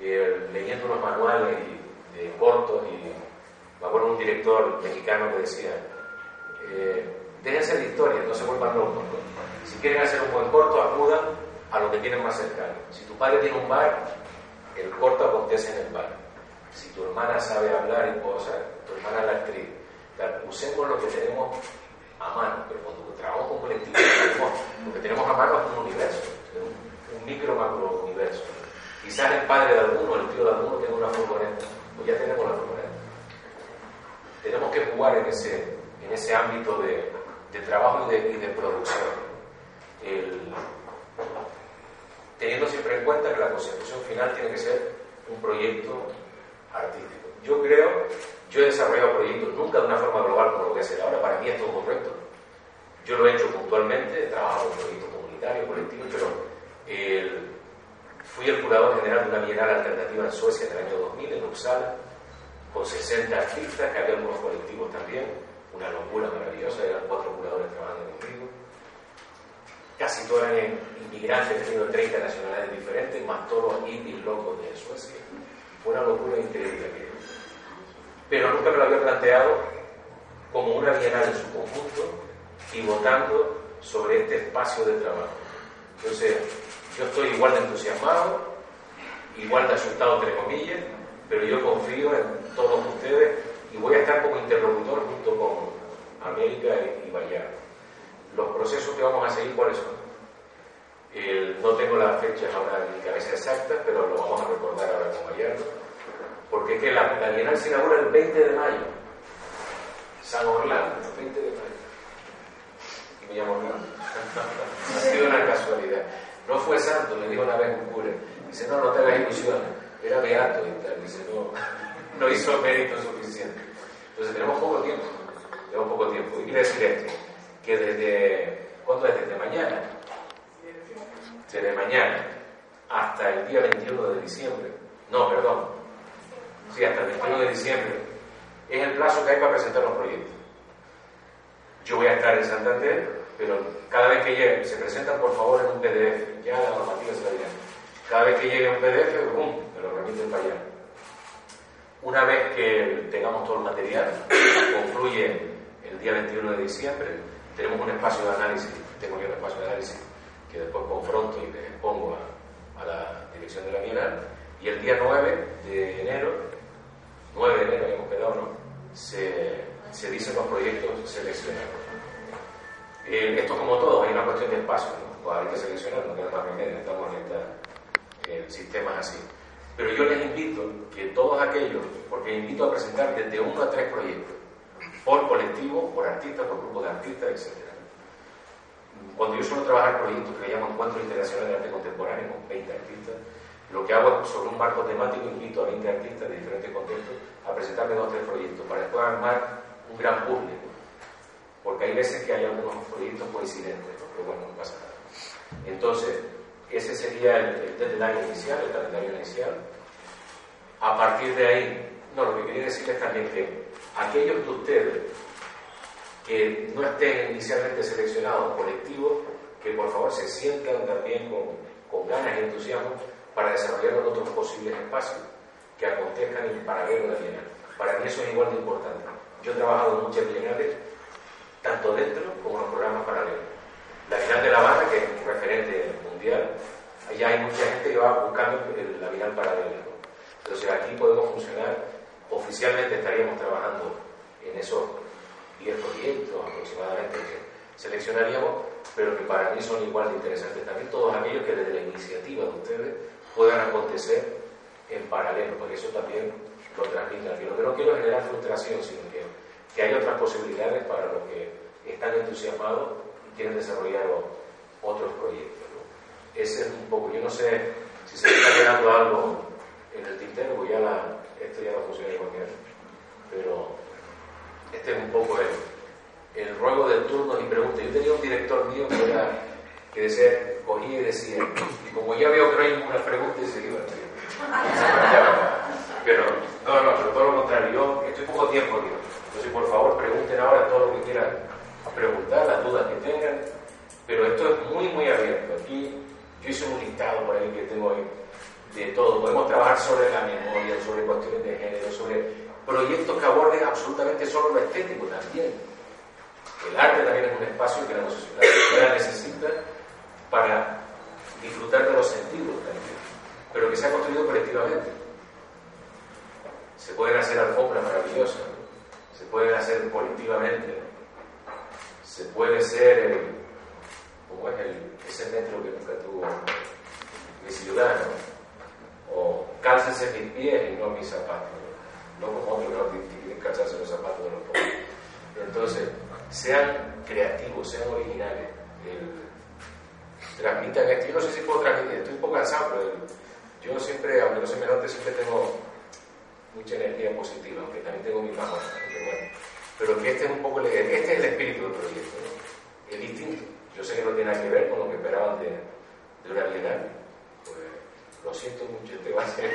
eh, leyendo los manuales de cortos, y me acuerdo un director mexicano que decía, eh, déjense de historia, no se vuelvan locos. Si quieren hacer un buen corto, acudan a lo que tienen más cercano. Si tu padre tiene un bar, el corto acontece en el bar. Si tu hermana sabe hablar y cosas, tu hermana es la actriz. usemos lo que tenemos a mano, pero cuando trabajamos con colectivos, lo que tenemos a mano es un universo, un, micro macro universo. Quizás el padre de alguno, el tío de alguno tiene una furgoneta, pues ya tenemos la furgoneta. Tenemos que jugar en ese, en ese ámbito de, de trabajo y de, y producción. El, teniendo siempre en cuenta que la consecución final tiene que ser un proyecto artístico. Yo creo, yo he desarrollado proyectos nunca de una forma global como lo voy a hacer ahora, para mí es todo correcto. Yo lo he hecho puntualmente, he trabajado en proyectos comunitarios, colectivos, pero fui el curador general de una bienal alternativa en Suecia en el año 2000, en Uppsala, con 60 artistas, que había algunos colectivos también, una locura maravillosa, eran cuatro curadores trabajando conmigo. Casi todos eran inmigrantes, teniendo 30 nacionalidades diferentes, más todos los hippies locos de Suecia. Una locura increíble. Pero nunca me lo había planteado como una bienal en su conjunto y votando sobre este espacio de trabajo. Entonces, yo estoy igual de entusiasmado, igual de asustado, entre comillas, pero yo confío en todos ustedes y voy a estar como interlocutor junto con América y Bayard. Los procesos que vamos a seguir, ¿cuáles son? No tengo las fechas ahora en mi cabeza exactas, pero lo vamos a recordar ahora con Bayard. Porque es que la, la Bienal se inaugura el 20 de mayo. San Orlando, el 20 de mayo. Y me llamo Orlando. ha sido una casualidad. No fue santo, me dijo una vez un cura. Dice, no, no te hagas ilusiones. Era beato y tal. Dice, no, no hizo mérito suficiente. Entonces tenemos poco tiempo. Tenemos poco tiempo. Y quiere decir esto, que desde, ¿cuándo es? Desde mañana. Desde mañana hasta el día 21 de diciembre. No, perdón. Sí, hasta el 21 de diciembre. Es el plazo que hay para presentar los proyectos. Yo voy a estar en Santander, pero cada vez que llegue, se presentan por favor en un PDF. Ya la normativa se la dirá. Cada vez que llegue un PDF, ¡bum! me lo remiten para allá. Una vez que tengamos todo el material, concluye el día 21 de diciembre, tenemos un espacio de análisis, tengo yo un espacio de análisis que después confronto y les expongo a, la dirección de la Bienal, y el día 9 de enero, 9 de enero hemos quedado, ¿no? Se, se dicen los proyectos seleccionados. Eh, esto como todo, hay una cuestión de espacio, ¿no? Pues hay que seleccionar, no queda más remedio, estamos en esta, eh, sistemas así. Pero yo les invito que todos aquellos, porque invito a presentar desde uno a tres proyectos, por colectivo, por artista, por grupo de artistas, etc. Cuando yo suelo trabajar proyectos que llaman Encuentro Internacional de Arte Contemporáneo con 20 artistas, lo que hago es sobre un marco temático, invito a 20 artistas de diferentes contextos a presentarme dos o tres proyectos para después armar un gran puzzle. Porque hay veces que hay algunos proyectos coincidentes, pero bueno, no pasa nada. Entonces, ese sería el, el inicial, el calendario inicial. A partir de ahí, no, lo que quería decir es también que aquellos de ustedes que no estén inicialmente seleccionados colectivos, que por favor se sientan también con, con ganas y entusiasmo para desarrollar otros posibles espacios. que acontezcan en paralelo a la Bienal. Para mí eso es igual de importante. Yo he trabajado en muchas bienales, tanto dentro como en los programas paralelos. La Bienal de La Habana, que es un referente mundial, allá hay mucha gente que va buscando la Bienal paralela. Entonces aquí podemos funcionar, oficialmente estaríamos trabajando en esos 10 proyectos aproximadamente que seleccionaríamos, pero que para mí son igual de interesantes también todos aquellos que desde la iniciativa de ustedes puedan acontecer en paralelo, porque eso también lo transmite al Lo que no quiero generar frustración, sino que, que hay otras posibilidades para los que están entusiasmados y quieren desarrollar otros proyectos. Ese es un poco, yo no sé si se está quedando algo en el tintero, porque ya la, esto ya no funciona igual que pero este es un poco el, el ruego del turno y pregunta. Yo tenía un director mío que, era, que decía, cogía y decía, y como ya veo que no hay ninguna pregunta, y se iba Pero, no, no, pero todo lo contrario, yo estoy poco tiempo, aquí. Entonces, por favor, pregunten ahora todo lo que quieran preguntar, las dudas que tengan. Pero esto es muy, muy abierto. Aquí yo hice un listado por ahí que tengo ahí de todo. Podemos trabajar sobre la memoria, sobre cuestiones de género, sobre proyectos que aborden absolutamente solo lo estético también. El arte también es un espacio que la sociedad necesita para disfrutar de los sentidos también, pero que se ha construido colectivamente. Se pueden hacer alfombras maravillosas, se pueden hacer colectivamente, se puede ser el, como es el, ese metro que nunca tuvo mi ciudad, o cálcese mis pies y no mis zapatos, no como otros que quieren calzarse los zapatos de los pobres. Entonces, sean creativos, sean originales. transmitan esto. Yo no sé si puedo transmitir, estoy un poco cansado, pero yo siempre, aunque no se me note, siempre tengo mucha energía positiva, aunque también tengo mi bajones. Bueno, pero que este es un poco el, este es el espíritu del proyecto, ¿no? es distinto. Yo sé que no tiene nada que ver con lo que esperaban de, de una bienal, lo siento mucho, este va a ser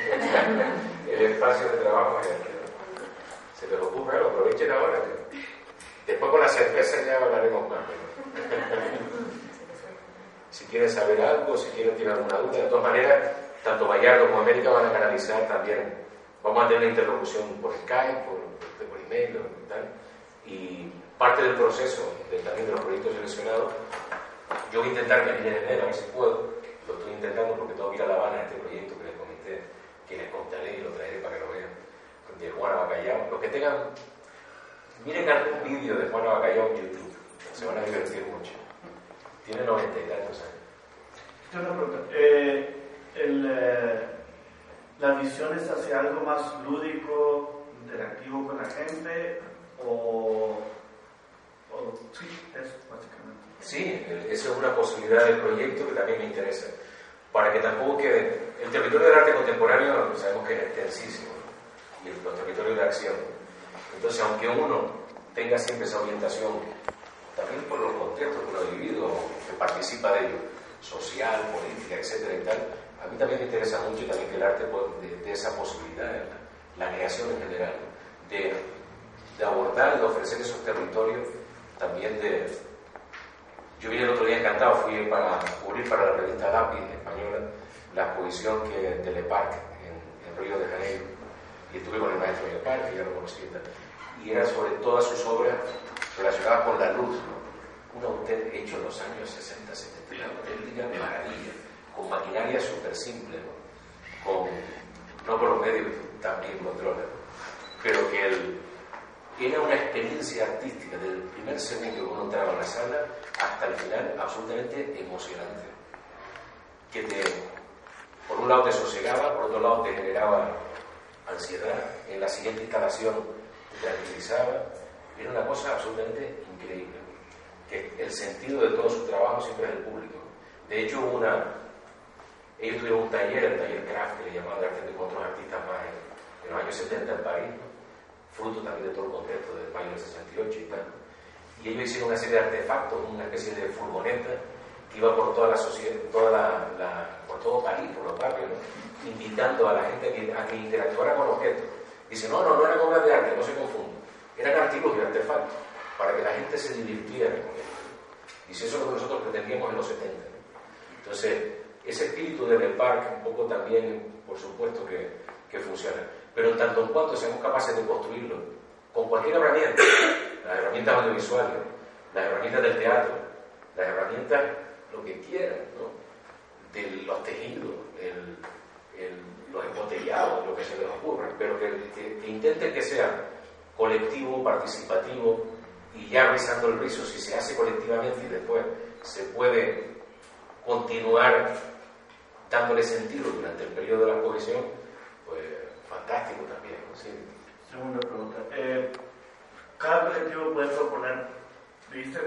el espacio de trabajo se les ocurra, lo aprovechen ahora. Después con la cerveza ya hablaremos más. si quieren saber algo, si quieren tirar alguna duda, de todas maneras, tanto Vallardo como América van a canalizar también, vamos a tener una interlocución por Skype, por, por email y tal, y parte del proceso de, también de los proyectos seleccionados, yo voy a intentar venir en enero, a ver si puedo, lo estoy intentando porque tengo que ir a La Habana este proyecto que les comenté, que les contaré y lo traeré para que lo vean, de Juana Bacallao, los que tengan Miren algún vídeo de Juan Bacallao en YouTube, se van a divertir mucho. Tiene noventa y tantos años. Yo una pregunta. Eh, eh, ¿La visión es hacia algo más lúdico, interactivo con la gente? ¿O, o sí, eso básicamente? Sí, esa es una posibilidad del proyecto que también me interesa. Para que tampoco quede. El territorio del arte contemporáneo sabemos que es extensísimo y los territorios de acción entonces, aunque uno tenga siempre esa orientación, también por los contextos que lo ha que participa de ello, social, política, etcétera y a mí también me interesa mucho también que el arte de, esa posibilidad, la, creación en general, de, de abordar, de ofrecer esos territorios también de... Yo vine el otro día encantado, fui para cubrir para la revista Lápiz española la exposición que de Le Parc en, en Río de Janeiro y estuve con el maestro Le Parc, que ya lo conocí y era sobre todas sus obras relacionadas con la luz. Un autor hecho en los años 60, 70, una auténtica maravilla, con maquinaria súper simple, ¿no? con, no con los medios tan bien pero que él tiene una experiencia artística del primer segundo que uno entraba en la sala hasta el final absolutamente emocionante, que te, por un lado te sosegaba, por otro lado te generaba ansiedad. En la siguiente instalación tranquilizaba, era una cosa absolutamente increíble. Que el sentido de todo su trabajo siempre es el público. De hecho, una, ellos tuvieron un taller, el taller Craft, que le llamaban de arte con otros artistas más en, los años 70 en París, fruto también de todo el contexto del mayo del 68 y tal. Y ellos hicieron una serie de artefactos, una especie de furgoneta que iba por toda la sociedad, por todo París, por los barrios, invitando a la gente a que, interactuara con objetos. Dice, no, no, no eran obras de arte, no se confundan. Eran artículos y artefactos para que la gente se divirtiera con esto. Dice, eso es lo que nosotros pretendíamos en los 70. Entonces, ese espíritu del parque, un poco también, por supuesto, que, que funcionan. Pero en tanto en cuanto seamos capaces de construirlo con cualquier herramienta, las herramientas audiovisuales, las herramientas del teatro, las herramientas, lo que quieran, ¿no? de los tejidos, los embotellados, lo que se les ocurra, pero que, que, intenten que sea colectivo, participativo y ya rizando el rizo, si se hace colectivamente y después se puede continuar dándole sentido durante el periodo de la cohesión, fantástico también. Segunda pregunta. Eh, cada colectivo puede proponer, ¿viste?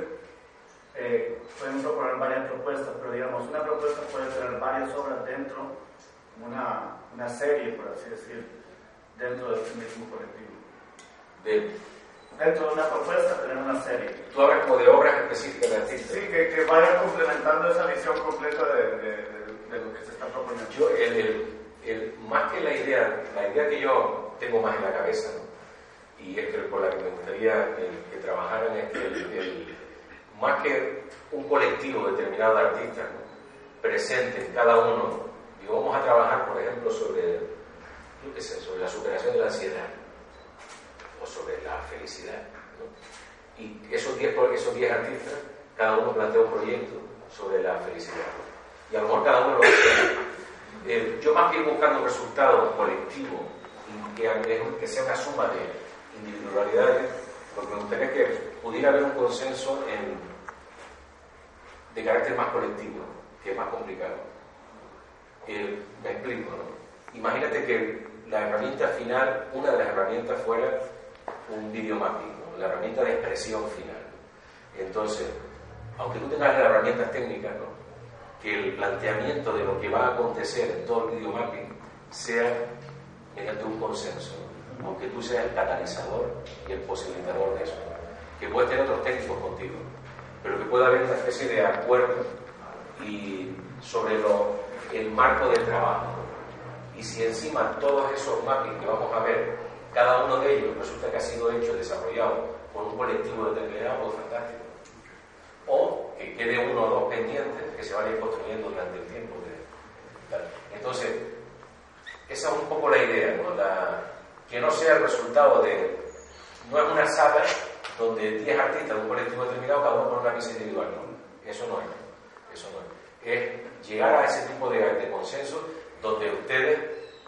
Eh, pueden proponer varias propuestas, pero digamos, una propuesta puede tener varias obras dentro, una, una serie, por así decir, dentro de ese mismo colectivo. De, dentro de una propuesta tener una serie. Tú hablas como de obras específicas de artistas. Sí, que, que vayan complementando esa visión completa de, de, de, lo que se está proponiendo. Yo, el, el, más que la idea, la idea que yo tengo más en la cabeza, y es que por la que me gustaría que trabajaran es que más que un colectivo determinado de artistas presentes cada uno, y vamos a trabajar, por ejemplo, sobre, sobre la superación de la ansiedad o sobre la felicidad. Y esos 10 esos diez artistas, cada uno plantea un proyecto sobre la felicidad. Y a lo mejor cada uno lo hace. Eh, yo más que ir buscando un resultado colectivo, que, que sea una suma de individualidades, porque me gustaría que pudiera haber un consenso en de carácter más colectivo, que es más complicado. Eh, me explico, ¿no? Imagínate que la herramienta final, una de las herramientas fuera un video mapping, la herramienta de expresión final. Entonces, aunque tú tengas las herramientas técnicas, ¿no? Que el planteamiento de lo que va a acontecer en todo el video mapping sea mediante un consenso, aunque tú seas el catalizador y el posibilitador de eso, que puedes tener otros técnicos contigo pero que pueda haber una especie de acuerdo y sobre el marco del trabajo. Y si encima todos esos mappings que vamos a ver, cada uno de ellos resulta que ha sido hecho, desarrollado por un colectivo determinado, pues fantástico. Quede uno o dos pendientes que se van a ir construyendo durante el tiempo. Entonces, esa es un poco la idea, ¿no? que no sea el resultado de, no es una sala donde 10 artistas de un colectivo determinado, cada uno con una pieza individual. No, eso no es. Eso no es. Es llegar a ese tipo de, de consenso donde ustedes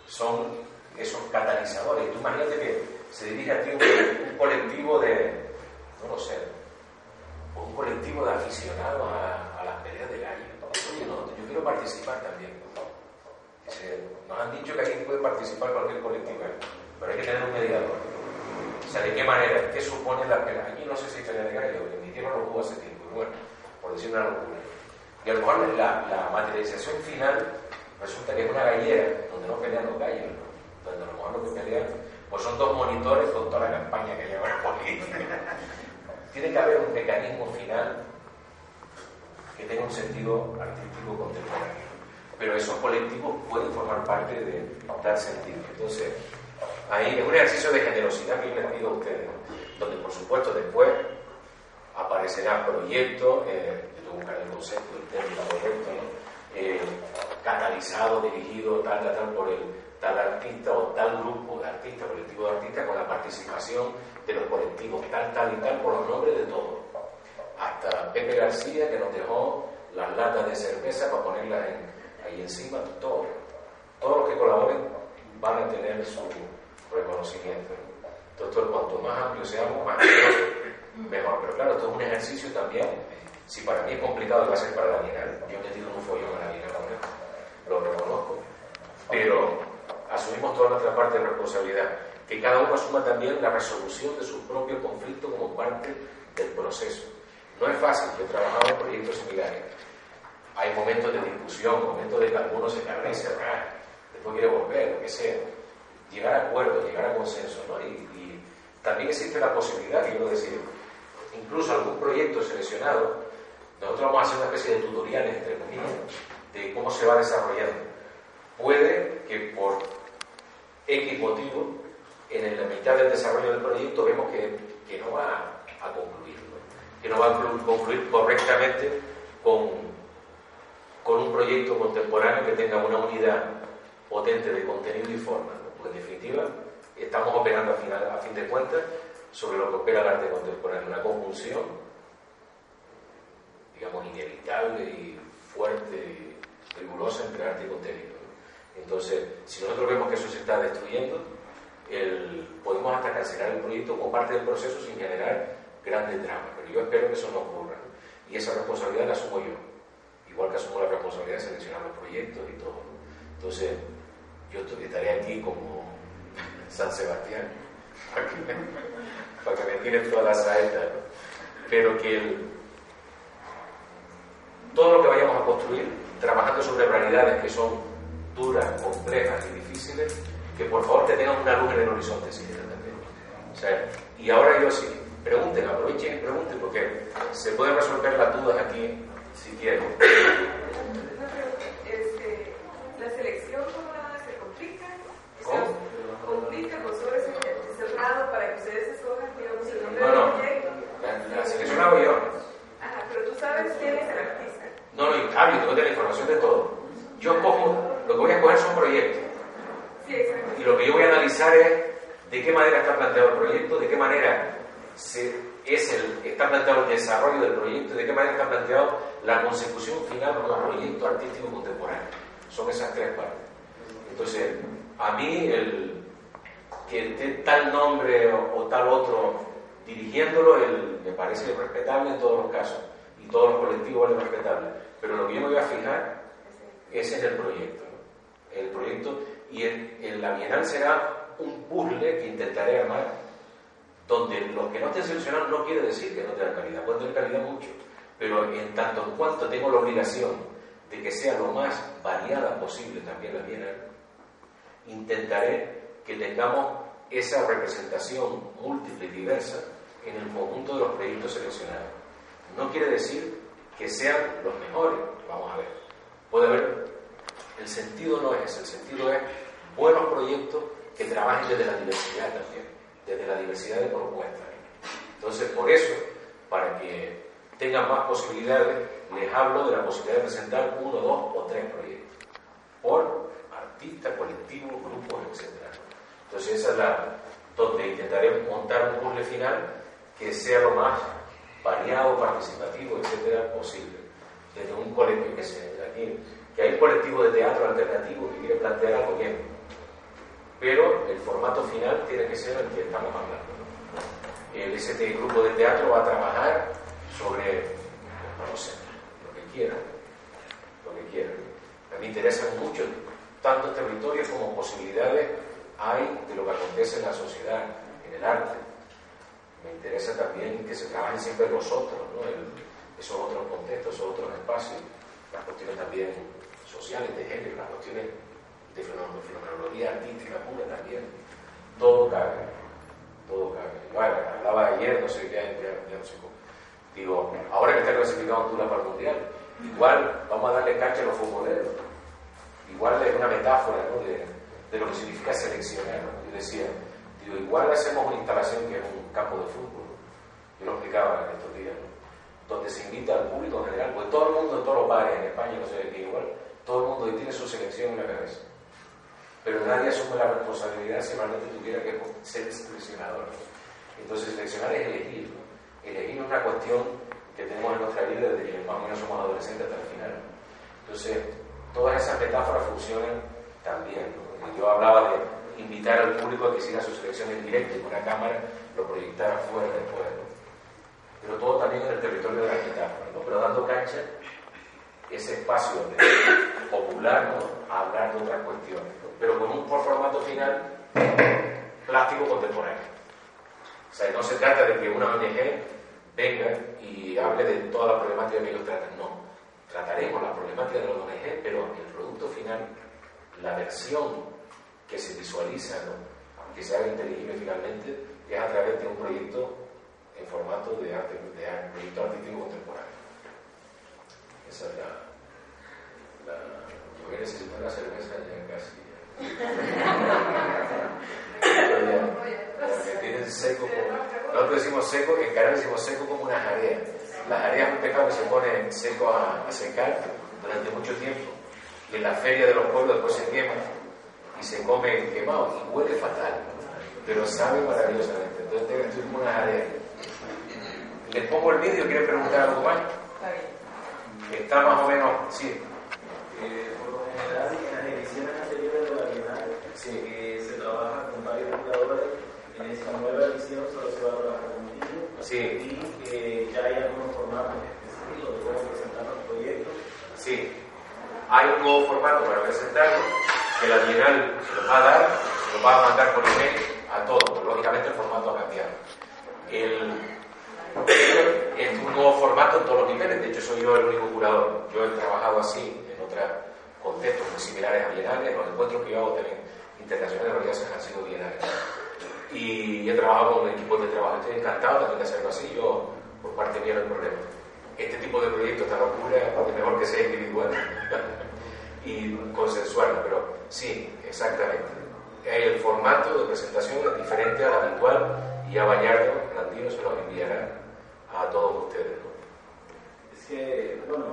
son esos catalizadores. Tú imagínate que se dirige a ti un, colectivo de, no lo sé, un colectivo de aficionados a, las peleas de gallo. Oye, no, yo quiero participar también. nos han dicho que aquí puede participar cualquier colectivo, pero hay que tener un mediador. O sea, ¿de qué manera? ¿Qué supone la pena? Aquí no sé si pelea de gallo, porque mi tierra lo hubo hace tiempo, bueno, por decir una locura. Y a lo mejor la, materialización final resulta que es una gallera donde no pelean los gallos, donde a lo mejor lo que pelean pues son dos monitores con toda la campaña que lleva la política. Tiene que haber un mecanismo final que tenga un sentido artístico contemporáneo. Pero esos colectivos pueden formar parte de dar sentido. Entonces, Ahí es un ejercicio de generosidad que yo les pido a ustedes, donde por supuesto después aparecerá proyectos, eh, yo buscaré el concepto, el término correcto, eh, catalizado, dirigido tal, tal, tal por el tal artista o tal grupo de artistas, colectivo de artistas, con la participación de los colectivos tal, tal y tal, por los nombres de todos. Hasta Pepe García, que nos dejó las latas de cerveza para ponerlas ahí encima, todos. Todos los que colaboren van a tener su, reconocimiento. Entonces, cuanto más amplio seamos, más mejor. Pero claro, esto es un ejercicio también. Si para mí es complicado, va a ser para la Bienal. Yo he metido un follón en la Bienal lo reconozco. Pero asumimos toda nuestra parte de responsabilidad. Que cada uno asuma también la resolución de su propio conflicto como parte del proceso. No es fácil, yo he trabajado en proyectos similares. Hay momentos de discusión, momentos de que alguno se carga y se después quiere volver, lo que sea llegar a acuerdos, llegar a consenso, ¿no? Y, también existe la posibilidad, quiero decir, incluso algún proyecto seleccionado, nosotros vamos a hacer una especie de tutoriales, entre comillas, de cómo se va desarrollando. Puede que por X motivo, en la mitad del desarrollo del proyecto, vemos que, que no va a concluir, que no va a concluir correctamente con, con un proyecto contemporáneo que tenga una unidad potente de contenido y forma en definitiva estamos operando final, a fin de cuentas sobre lo que opera el arte contemporáneo, una conjunción, digamos, inevitable y fuerte y rigurosa entre arte y contenido. Entonces, si nosotros vemos que eso se está destruyendo, podemos hasta cancelar el proyecto como parte del proceso sin generar grandes dramas. Pero yo espero que eso no ocurra. Y esa responsabilidad la asumo yo. Igual que asumo la responsabilidad de seleccionar los proyectos y todo. Entonces, yo estaré aquí como San Sebastián para que me, me tiren todas las saetas. Pero que todo lo que vayamos a construir, trabajando sobre realidades que son duras, complejas y difíciles, que por favor tengan una luz en el horizonte O sea, y ahora yo sí, pregunten, aprovechen y pregunten, porque se pueden resolver las dudas aquí si quieren. Este, la selección se complica, ¿Cómo? complica, el es cerrado para que ustedes escojan, digamos, el nombre no, no. del proyecto. La, la selección hago yo. Ajá, pero tú sabes quién es el artista. No, no, y hablo, tengo tener información de todo. Yo cojo, lo que voy a escoger son proyectos. Y lo que yo voy a analizar es de qué manera está planteado el proyecto, de qué manera se, es el, está planteado el desarrollo del proyecto, de qué manera está planteado la consecución final de un proyecto artístico contemporáneo. Son esas tres partes. Entonces, a mí el que esté tal nombre o, tal otro dirigiéndolo el, me parece respetable en todos los casos y todos los colectivos valen respetables. Pero lo que yo me voy a fijar es en el proyecto. El proyecto y en, la Bienal será un puzzle que intentaré armar, donde los que no estén seleccionados no quiere decir que no tengan calidad, pueden tener calidad mucho, pero en tanto en cuanto tengo la obligación de que sea lo más variada posible también la Bienal, intentaré que tengamos esa representación múltiple y diversa en el conjunto de los proyectos seleccionados. No quiere decir que sean los mejores, vamos a ver. Puede haber el sentido no es, el sentido es buenos proyectos que trabajen desde la diversidad también, desde la diversidad de propuestas. Entonces, por eso, para que tengan más posibilidades, les hablo de la posibilidad de presentar uno, dos o tres proyectos, por artistas, colectivos, grupos, etc. Entonces, esa es la donde intentaré montar un puzzle final que sea lo más variado, participativo, etcétera, posible. Desde un colectivo que se aquí que hay un colectivo de teatro alternativo que quiere plantear algo bien, pero el formato final tiene que ser el que estamos hablando. El ST grupo de teatro va a trabajar sobre, no sé, lo que quiera, lo que quiera. A mí me interesan mucho tantos territorios como posibilidades hay de lo que acontece en la sociedad, en el arte. Me interesa también que se trabajen siempre los otros, ¿no? esos otros contextos, esos otros espacios, las cuestiones también sociales, de género, las cuestiones de fenomenología artística pura también. Todo cabe, todo cabe. Igual, hablaba ayer, no sé qué, ya, no. Digo, ahora que está clasificado Honduras para el Mundial, igual vamos a darle cancha a los futboleros. Igual es una metáfora ¿no? de, de, lo que significa seleccionar. Yo decía, digo, igual hacemos una instalación que es un campo de fútbol. Yo lo explicaba en estos días, donde se invita al público en general, porque todo el mundo, en todos los bares en España, no sé qué, igual, todo el mundo tiene su selección en la cabeza. Pero nadie asume la responsabilidad si realmente tuviera que ser seleccionador. Entonces, seleccionar es elegir. Elegir es una cuestión que tenemos en nuestra vida desde que más o menos somos adolescentes hasta el final. Entonces, todas esas metáforas funcionan también. Yo hablaba de invitar al público a que siga su selección en directo y con una cámara lo proyectara fuera después. Pero todo también en el territorio de la metáfora, pero dando cancha ese espacio popular ¿no? a hablar de otras cuestiones, pero con un formato final plástico contemporáneo. O sea, no se trata de que una ONG venga y hable de toda la problemática que ellos tratan, no. Trataremos la problemática de la ONG, pero el producto final, la versión que se visualiza, ¿no? que se haga inteligible finalmente, es a través de un proyecto en formato de arte, de proyecto artístico contemporáneo. Esa es la. la a necesitar la cerveza ya casi. porque tienen seco como. Nosotros decimos seco, en Canarias decimos seco como una jarea. La jarea es un pescado que se pone seco a, secar durante mucho tiempo. Y en la feria de los pueblos después se quema. y se come quemado y huele fatal, pero sabe maravillosamente. Entonces estoy como una áreas. Les pongo el vídeo, ¿quieren preguntar algo más? Está más o menos, sí. Eh, por lo general, en las ediciones anteriores de la Bienal, Sí. se trabaja con varios jugadores. En esta nueva edición solo se va a trabajar con un. Sí. Y eh, ya hay algunos formatos específicos de cómo presentar los proyectos. Sí, hay un nuevo formato para presentarlo que la Bienal se lo va a dar, se lo va a mandar por email a todos, lógicamente el formato ha cambiado. El, es un nuevo formato en todos los niveles, de hecho soy yo el único curador. Yo he trabajado así en otros contextos muy similares a bienales, los encuentros que yo hago también internacionales en realidad han sido bienales. Y he trabajado con equipos de trabajo, estoy encantado también de hacerlo así, yo por parte mía no hay problema. Este tipo de proyectos, esta locura, es mejor que sea individual y consensual, pero sí, exactamente. El formato de presentación es diferente al habitual y ya Vallardo, Landino, se los enviará a todos ustedes. ¿no? Es que, bueno,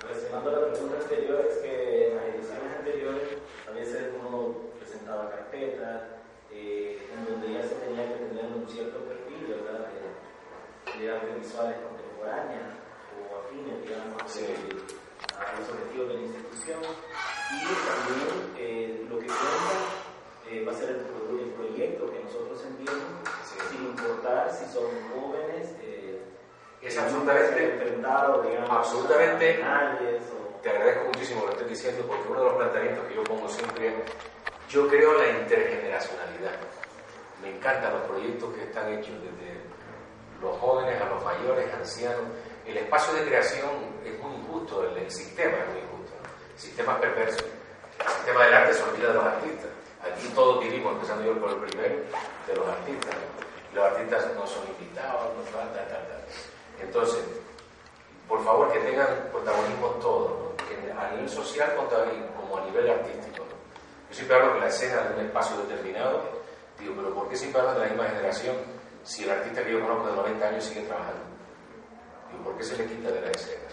relacionando la pregunta anterior, es que en las ediciones anteriores a veces uno presentaba carpetas eh, en donde ya se tenía que tener un cierto perfil, ¿verdad? De, de artes visuales contemporáneas o afines, digamos, Sí. a los objetivos de la institución. Y también eh, lo que cuenta eh, va a ser el, el proyecto que nosotros enviamos. Sin importar si son jóvenes. eh, Es han absolutamente, enfrentado, digamos, absolutamente- o- te agradezco muchísimo lo que estoy diciendo porque uno de los planteamientos que yo pongo siempre es, yo creo la intergeneracionalidad. Me encantan los proyectos que están hechos desde los jóvenes a los mayores, ancianos. El espacio de creación es muy injusto, el, el sistema es muy injusto, ¿no? el sistema es perverso. El sistema del arte se olvida de los artistas. Aquí todos vivimos, empezando yo por el primero, de los artistas. ¿no? Los artistas no son invitados, no falta, tal, tal. Entonces, por favor, que tengan protagonismo todos, ¿no? A nivel social como a nivel artístico. ¿no? Yo siempre hablo que la escena de un espacio determinado, digo, pero ¿por qué siempre hablan de la misma generación si el artista que yo conozco de 90 años sigue trabajando? Digo, ¿por qué se le quita de la escena?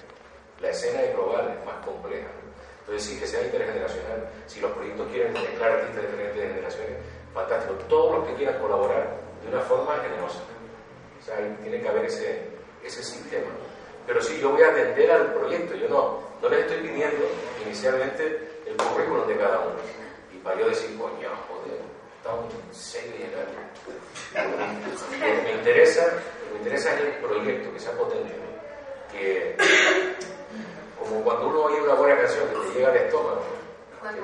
La escena es global, es más compleja. Entonces, sí, que sea intergeneracional. Si los proyectos quieren mezclar artistas de diferentes generaciones, fantástico. Todos los que quieran colaborar de una forma generosa. O sea, ahí tiene que haber ese, ese sistema. Pero sí, yo voy a atender al proyecto. Yo no, no les estoy pidiendo inicialmente el currículum de cada uno. Y para yo decir, coño, joder, estamos seis Lo que me interesa, lo que me interesa es el proyecto, que sea potente. Que, como cuando uno oye una buena canción que te llega al estómago. ¿Cuánto,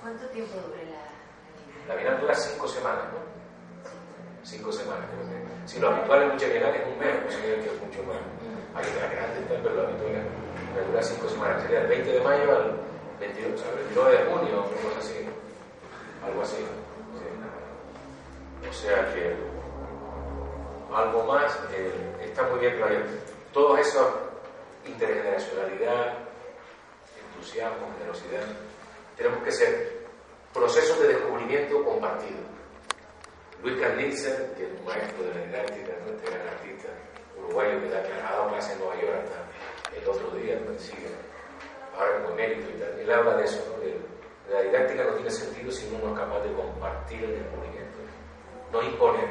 cuánto tiempo dura la, La bienal dura cinco semanas, ¿no? Cinco semanas, creo que. Si lo habitual en muchas bienales es un mes, pues sí, que es mucho más. Hay otras grandes, pero lo habitual es- dura cinco semanas. Sería del 20 de mayo al 22, o sea, el 29 de junio, o cosas así. Algo así. sí. O sea que algo más, eh, está muy bien claro. Todo eso, intergeneracionalidad, entusiasmo, generosidad, tenemos que ser procesos de descubrimiento compartido. Luis Carlitzer, que es un maestro de la didáctica, ¿no? este gran artista uruguayo que da, ha dado clase en Nueva York hasta el otro día, sigue ahora como emérito y tal. Él habla de eso, ¿no? la didáctica no tiene sentido si uno no es capaz de compartir el descubrimiento. No imponer,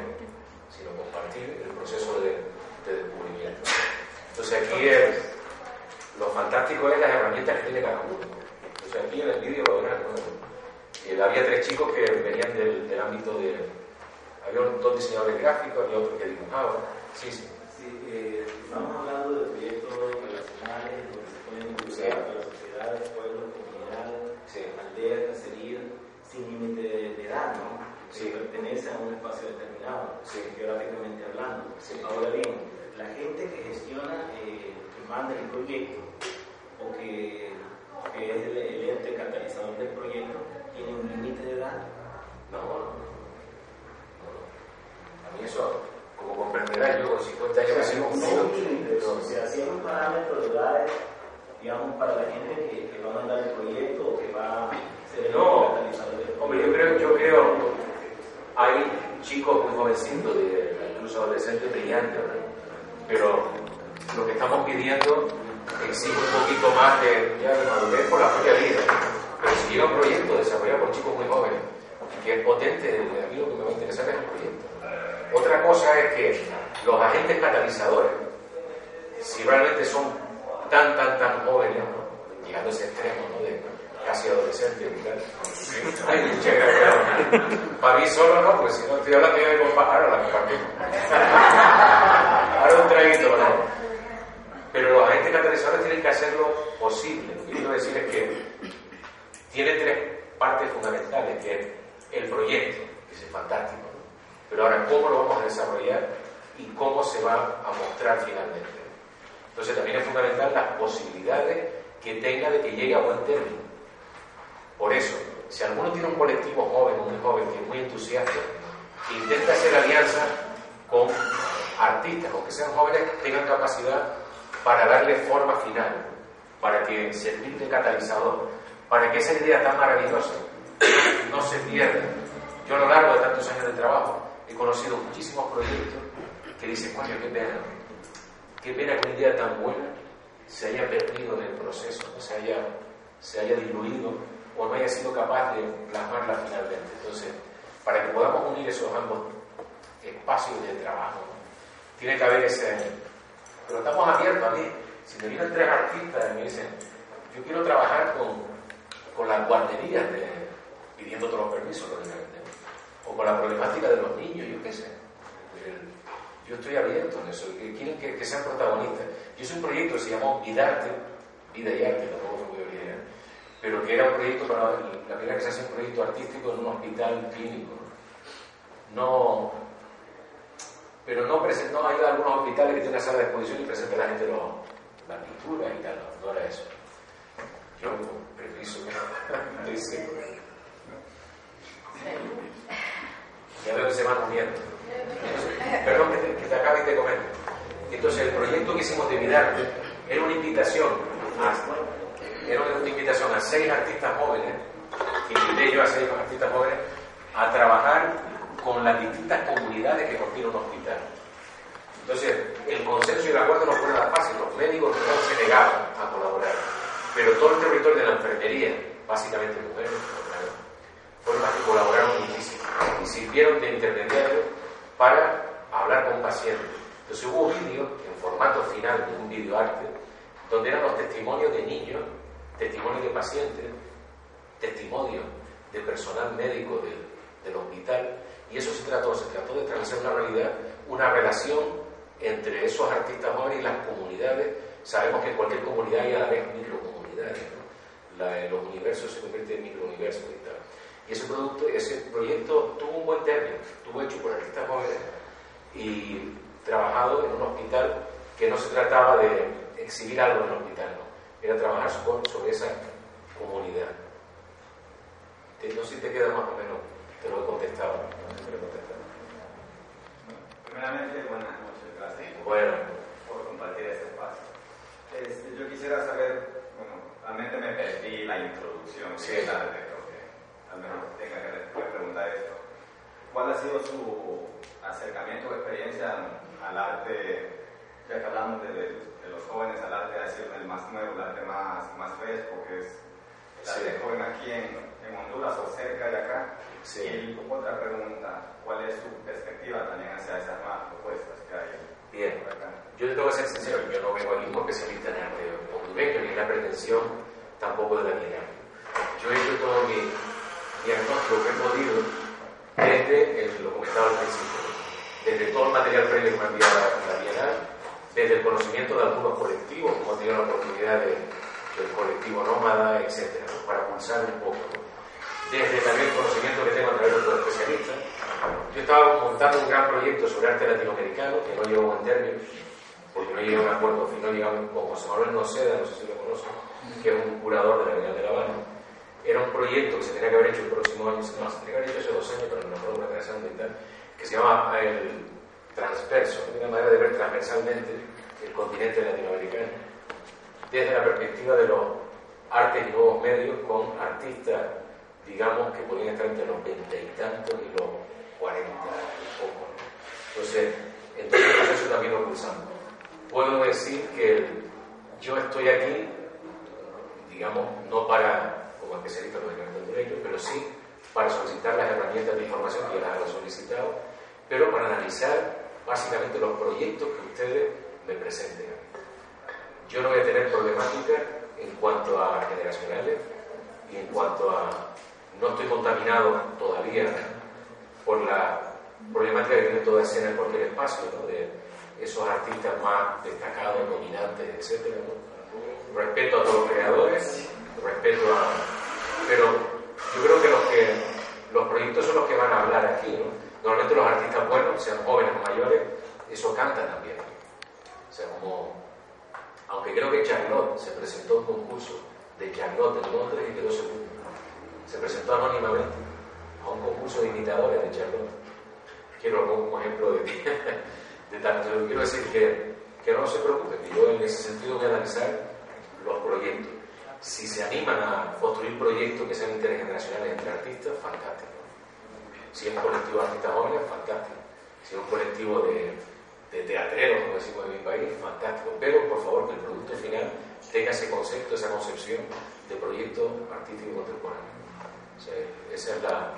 sino compartir el proceso de, de descubrimiento. Entonces aquí es, lo fantástico es las herramientas que tiene cada uno. Entonces aquí en el vídeo. ¿no? Eh, había tres chicos que venían del, del ámbito de... Había un- dos diseñadores gráficos, había otro que dibujaba. Sí, sí. Sí, eh, estamos hablando de proyectos relacionales donde se pueden involucrar a las sociedades, pueblos, comunidades, Sí. aldeas, caserías, sin límite de, de edad, ¿no? Sí. Que pertenece a un espacio determinado, Sí. geográficamente hablando. Sí. Ahora bien, la gente que gestiona, eh, que manda el proyecto, o que, que es el, el ente catalizador del proyecto, tiene un límite de edad. No, mí eso, como comprenderás, yo con 50 años me sigo un pero- si hay un parámetro de edades, digamos, para la gente que, que va a mandar el proyecto o que va a ser el No. catalizador del Hombre, yo creo, yo creo, hay chicos muy jovencitos, de- incluso adolescentes brillantes, pero lo que estamos pidiendo exige un poquito más de, ya de madurez por la propia vida. Pero si llega un proyecto desarrollado por chicos muy jóvenes, que es potente, a mí lo que me va a interesar es el proyecto. Otra cosa es que los agentes catalizadores, si realmente son tan, tan, tan jóvenes, llegando a ese extremo, ¿no? De casi adolescentes y tal. Ay. Para mí solo no, pues si no estoy hablando yo de compa, ahora la compartimos. ahora un traguito, ¿no? Pero los agentes catalizadores tienen que posible. Lo que quiero decir es que tiene tres partes fundamentales, que es el proyecto, que es fantástico, ¿no? Pero ahora cómo lo vamos a desarrollar y cómo se va a mostrar finalmente. Entonces también es fundamental las posibilidades que tenga de que llegue a buen término. Por eso, si alguno tiene un colectivo joven, un joven que es muy entusiasta, intenta hacer alianza con artistas, con que sean jóvenes, tengan capacidad para darle forma final, para que servir de catalizador, para que esa idea tan maravillosa no se pierda. Yo a lo largo de tantos años de trabajo he conocido muchísimos proyectos que dicen, coño, qué pena, qué pena que una idea tan buena se haya perdido en el proceso, se haya, se haya diluido o no haya sido capaz de plasmarla finalmente. Entonces, para que podamos unir esos ambos espacios de trabajo, tiene que haber ese... Pero estamos abiertos a mí. Si me vienen tres artistas y me dicen, yo quiero trabajar con, con las guarderías, de, pidiendo todos los permisos, o con la problemática de los niños, yo qué sé. Yo estoy abierto en eso, que quieren que, sean protagonistas. Yo hice un proyecto que se llamó Vidarte, Vida y Arte, tampoco fue muy bien, pero que era un proyecto para la primera que se hace un proyecto artístico en un hospital clínico. No, pero no presentó, hay algunos hospitales que tienen una sala de exposición y presenta a la gente los, las pinturas y tal, no, no era eso. Yo que estoy. Ya veo que se van uniendo. Perdón que te, que te acabe y te. Entonces, el proyecto que hicimos de Vidarte era una invitación a, era una invitación a seis artistas jóvenes, que invité yo a seis artistas jóvenes, a trabajar con las distintas comunidades que contiene un hospital. Entonces, el consenso y el acuerdo no fue nada fácil, los médicos se negaban a colaborar, pero todo el territorio de la enfermería, básicamente mujeres, fueron las que colaboraron muchísimo y sirvieron de intermediarios para hablar con pacientes. Entonces hubo vídeos en formato final de un videoarte donde eran los testimonios de niños, testimonios de pacientes, testimonios de personal médico del, hospital y eso se trató, se trató de establecer una realidad, una relación entre esos artistas jóvenes y las comunidades. Sabemos que en cualquier comunidad hay a la vez microcomunidades, ¿no? los universos se convierten en microuniversos y ese, producto, ese proyecto tuvo un buen término, estuvo hecho por artistas jóvenes y trabajado en un hospital que no se trataba de exhibir algo en el hospital, no. era trabajar sobre esa comunidad. No sé si te queda más o menos, te lo he contestado. No sé si te lo he contestado. Primeramente, buenas noches, gracias Bueno, por compartir este espacio. Este, yo quisiera saber, bueno, realmente me perdí la introducción, Sí. Al menos tenga que preguntar esto. ¿Cuál ha sido su acercamiento o experiencia al arte, ya que hablamos de, de los jóvenes, al arte, ha sido el más nuevo, el arte más, más fresco, que es el arte Sí. joven aquí en, en Honduras o cerca de acá? Sí. Y otra pregunta, ¿cuál es su perspectiva también hacia esas nuevas propuestas que hay bien. Yo te tengo que ser sincero, yo no vengo aquí como especialista en arte hondureño, ni la pretensión tampoco de la Bienal. Yo he hecho todo mi diagnóstico que he podido desde, el, lo comentaba al principio, desde todo el material previo que me ha enviado la, Bienal, desde el conocimiento de algunos colectivos, como he tenido la oportunidad de, del colectivo Nómada, etc., ¿no? para pulsar un poco. ¿no? Desde también el conocimiento que tengo a través de otros especialistas. Yo estaba montando un gran proyecto sobre arte latinoamericano, que no llegó a buen término, porque no llegué a un acuerdo final, llegamos con José Manuel Noceda, no sé si lo conocen, que es un curador de la Bienal de La Habana. Era un proyecto que se tenía que haber hecho el próximo año, no, se tenía que haber hecho hace dos años, pero no me acuerdo interesante y tal, que se llama el transverso, una manera de ver transversalmente el continente latinoamericano, desde la perspectiva de los artes y nuevos medios con artistas, digamos, que podían estar entre los veinte y tantos y los cuarenta y poco. Entonces, entonces eso también lo pulsamos. Puedo decir que yo estoy aquí, digamos, no para como especialista lógicamente hondureño, pero sí para solicitar las herramientas de información que las hago solicitado, pero para analizar básicamente los proyectos que ustedes me presenten. Yo no voy a tener problemática en cuanto a generacionales y en cuanto a... No estoy contaminado todavía por la problemática que tiene toda escena en cualquier espacio, ¿no? de esos artistas más destacados, dominantes, etc. Respeto a todos los creadores, respeto a... Pero yo creo que los, proyectos son los que van a hablar aquí. ¿no? Normalmente los artistas buenos, sean jóvenes o mayores, eso canta también. O sea, como... Aunque creo que Charlotte se presentó a un concurso de Charlotte en Londres y quedó segundo. Se presentó anónimamente a un concurso de imitadores de Charlotte. Quiero poner como ejemplo de, de tanto. Quiero decir que, que no se preocupen, que yo en ese sentido voy a analizar los proyectos. Si se animan a construir proyectos que sean intergeneracionales entre artistas, fantástico. Si es un colectivo de artistas jóvenes, fantástico. Si es un colectivo de, de teatreros, como decimos en mi país, fantástico. Pero por favor que el producto final tenga ese concepto, esa concepción de proyecto artístico contemporáneo. O sea, esa es la,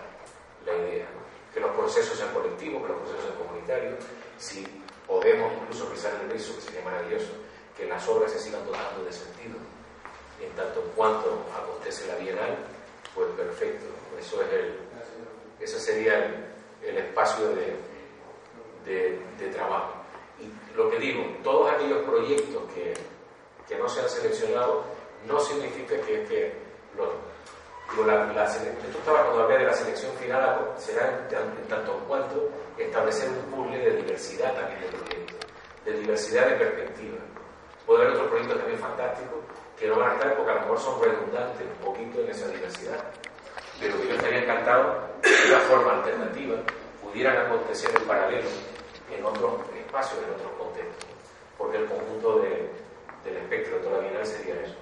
la idea. Que los procesos sean colectivos, que los procesos sean comunitarios. Si podemos incluso pisar el rizo, que sería maravilloso, que las obras se sigan dotando de sentido. Tanto en cuanto acontece la Bienal, pues perfecto. Eso es el, ese sería el, el espacio de, de, de, trabajo. Y lo que digo, todos aquellos proyectos que, que no se han seleccionado no significa que, que los, digo, la, la, esto estaba cuando hablé de la selección final, será en tanto en cuanto establecer un puzzle de diversidad también de proyectos, de diversidad de perspectivas. Puede haber otros proyectos también fantásticos que no van a estar porque a lo mejor son redundantes un poquito en esa diversidad, pero que yo estaría encantado de una forma alternativa pudieran acontecer en paralelo en otros espacios, en otros contextos, porque el conjunto de, del espectro de toda la bienal sería eso.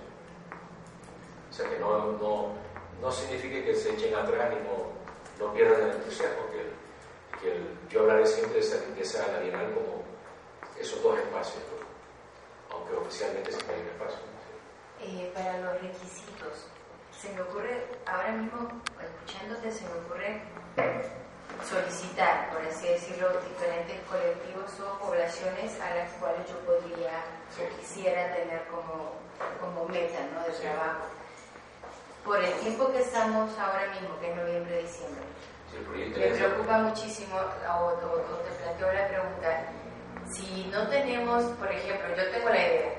O sea que no, no, no signifique que se echen atrás y no, no pierdan el entusiasmo, que, que yo hablaré siempre de esa riqueza de la bienal como esos dos espacios, aunque oficialmente hay un espacio. Eh, para los requisitos, se me ocurre, ahora mismo, escuchándote, se me ocurre solicitar, por así decirlo, diferentes colectivos o poblaciones a las cuales yo podría Sí. o quisiera tener como, como meta ¿no? de Sí. trabajo. Por el tiempo que estamos ahora mismo, que es el proyecto me preocupa muchísimo, o, o- o te planteo la pregunta, si no tenemos, por ejemplo, yo tengo la idea.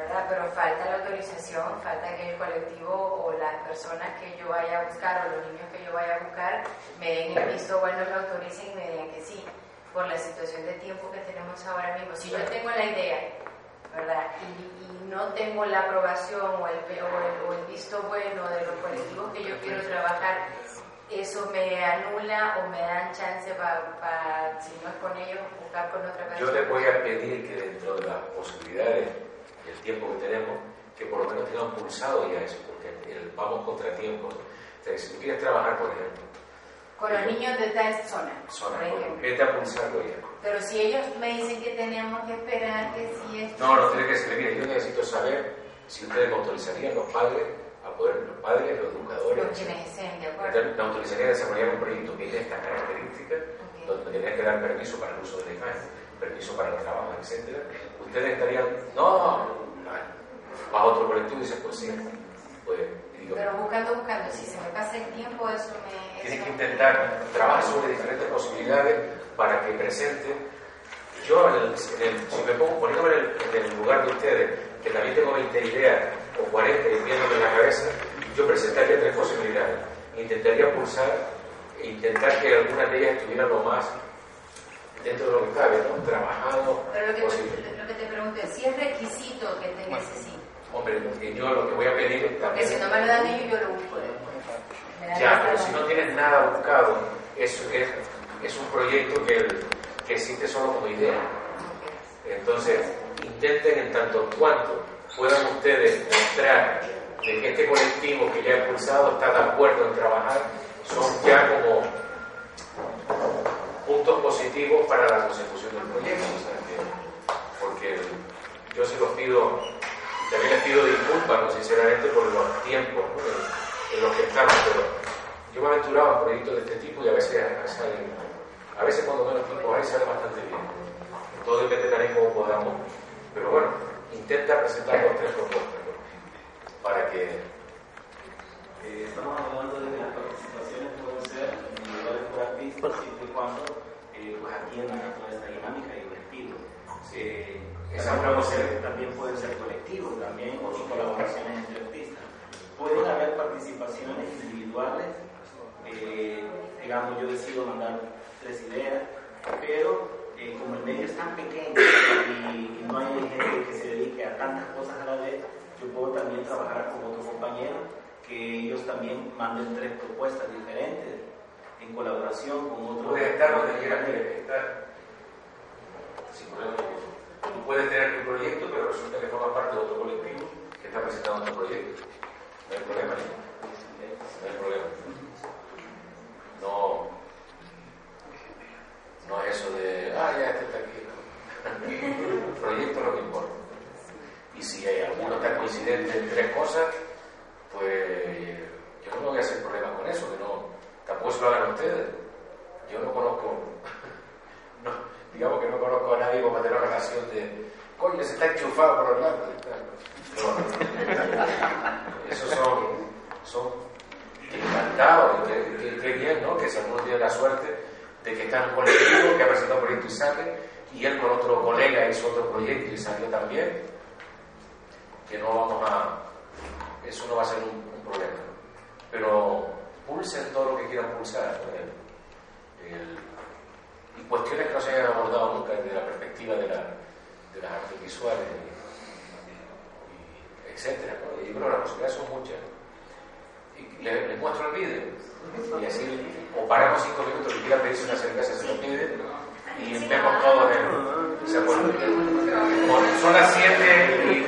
¿Verdad? Pero falta la autorización, falta que el colectivo o las personas que yo vaya a buscar o los niños que yo vaya a buscar me den el visto bueno, me autoricen y me digan que sí, por la situación de tiempo que tenemos ahora mismo. Si yo tengo la idea, ¿verdad? Y, y no tengo la aprobación o el, o, el, o el visto bueno de los colectivos que yo quiero trabajar, eso me anula o me dan chance para, si no es con ellos, buscar con otra persona. Yo les voy a pedir que dentro de las posibilidades tiempo que tenemos, que por lo menos tengan pulsado ya eso, porque el- vamos contra tiempo. Sea, si tú quieres trabajar, por ejemplo, Con los niños de tal zona, zona, por ejemplo. vete a pulsarlo ya. Pero si ellos me dicen que tenemos que esperar que si es... No, no tiene que ser. Mire, yo necesito saber si ustedes me autorizarían, los padres, a poder, los padres, los educadores, Los quienes estén de acuerdo. Entonces, me autorizaría a desarrollar un proyecto que tiene estas características, Ok. donde tendría que dar permiso para el uso de la imagen, permiso para el trabajo, etc. Ustedes estarían, no, va a otro colectivo y dicen, pues sí, pues digo, Pero buscando, buscando, si se me pasa el tiempo, eso me... tienes que intentar trabajar sobre diferentes posibilidades para que presenten. Yo, en el- en el- si me pongo poniéndome en el, en el lugar de ustedes, que también tengo 20 ideas o 40 y viéndome en la cabeza, yo presentaría tres posibilidades. Intentaría pulsar e intentar que algunas de ellas estuvieran lo más dentro de lo que cabe, ¿no? trabajado Pero lo que, posible. te, lo que te pregunto es si es requisito que te necesito. Hombre, que yo lo que voy a pedir Porque también. si no me lo dan ellos, yo lo busco después. Ya, pero si no tienes nada buscado, es, es, es un proyecto que, que existe solo como idea. Entonces, intenten en tanto cuanto puedan ustedes mostrar de que este colectivo que ya ha impulsado está de acuerdo en trabajar, son ya como puntos positivos para la consecución del proyecto. o sea que- porque yo se los pido, también les pido disculpas, ¿no? sinceramente, por los tiempos. ¿no? en los que estamos, pero yo me he aventurado en proyectos de este tipo y a veces salen, a veces cuando menos tiempo hay sale bastante bien. Todo depende también cómo podamos, pero bueno, intenta presentar dos tres propuestas ¿no? para que Eh, estamos hablando de que las participaciones pueden ser individuales por artistas siempre y cuando eh, pues atiendan a toda esta dinámica y objetivo. Eh, Esa también, puede pueden ser, colectivos también o colaboraciones entre artistas. Pueden haber participaciones individuales, eh, digamos yo decido mandar tres ideas, pero eh, como el medio es tan pequeño y, no hay gente que se dedique a tantas cosas a la vez, yo puedo también trabajar con otros compañeros que ellos también manden tres propuestas diferentes en colaboración con otros. estar. Tú puedes tener tu proyecto, pero resulta que forma parte de otro colectivo que está presentando otro proyecto. No hay problema. No hay problema. No, es eso de, ah, ya este está aquí. El proyecto es lo que importa. Y si hay alguno está coincidente en tres cosas, pues yo no voy a hacer problema con eso, que no, tampoco se lo hagan ustedes. Yo no conozco, no, digamos que no conozco a nadie con tener una relación de, coño, se está enchufado por y tal. No, esos son, son encantados, qué- qué bien, ¿no? Que si alguno tiene la suerte de que está en un colectivo que ha presentado un proyecto y sale, y él con otro colega hizo otro proyecto y salió también, que no vamos a, eso no va a ser un, problema. Pero pulsen todo lo que quieran pulsar. El- cuestiones que no se hayan abordado nunca desde la perspectiva de, la- de las artes visuales, y, y etcétera. ¿no? Y bueno, las posibilidades son muchas. Y les, muestro el vídeo. Y así, o paramos cinco minutos que quieran pedirse una cerveza, se lo piden, y vemos todos en. ¿Se son las siete y.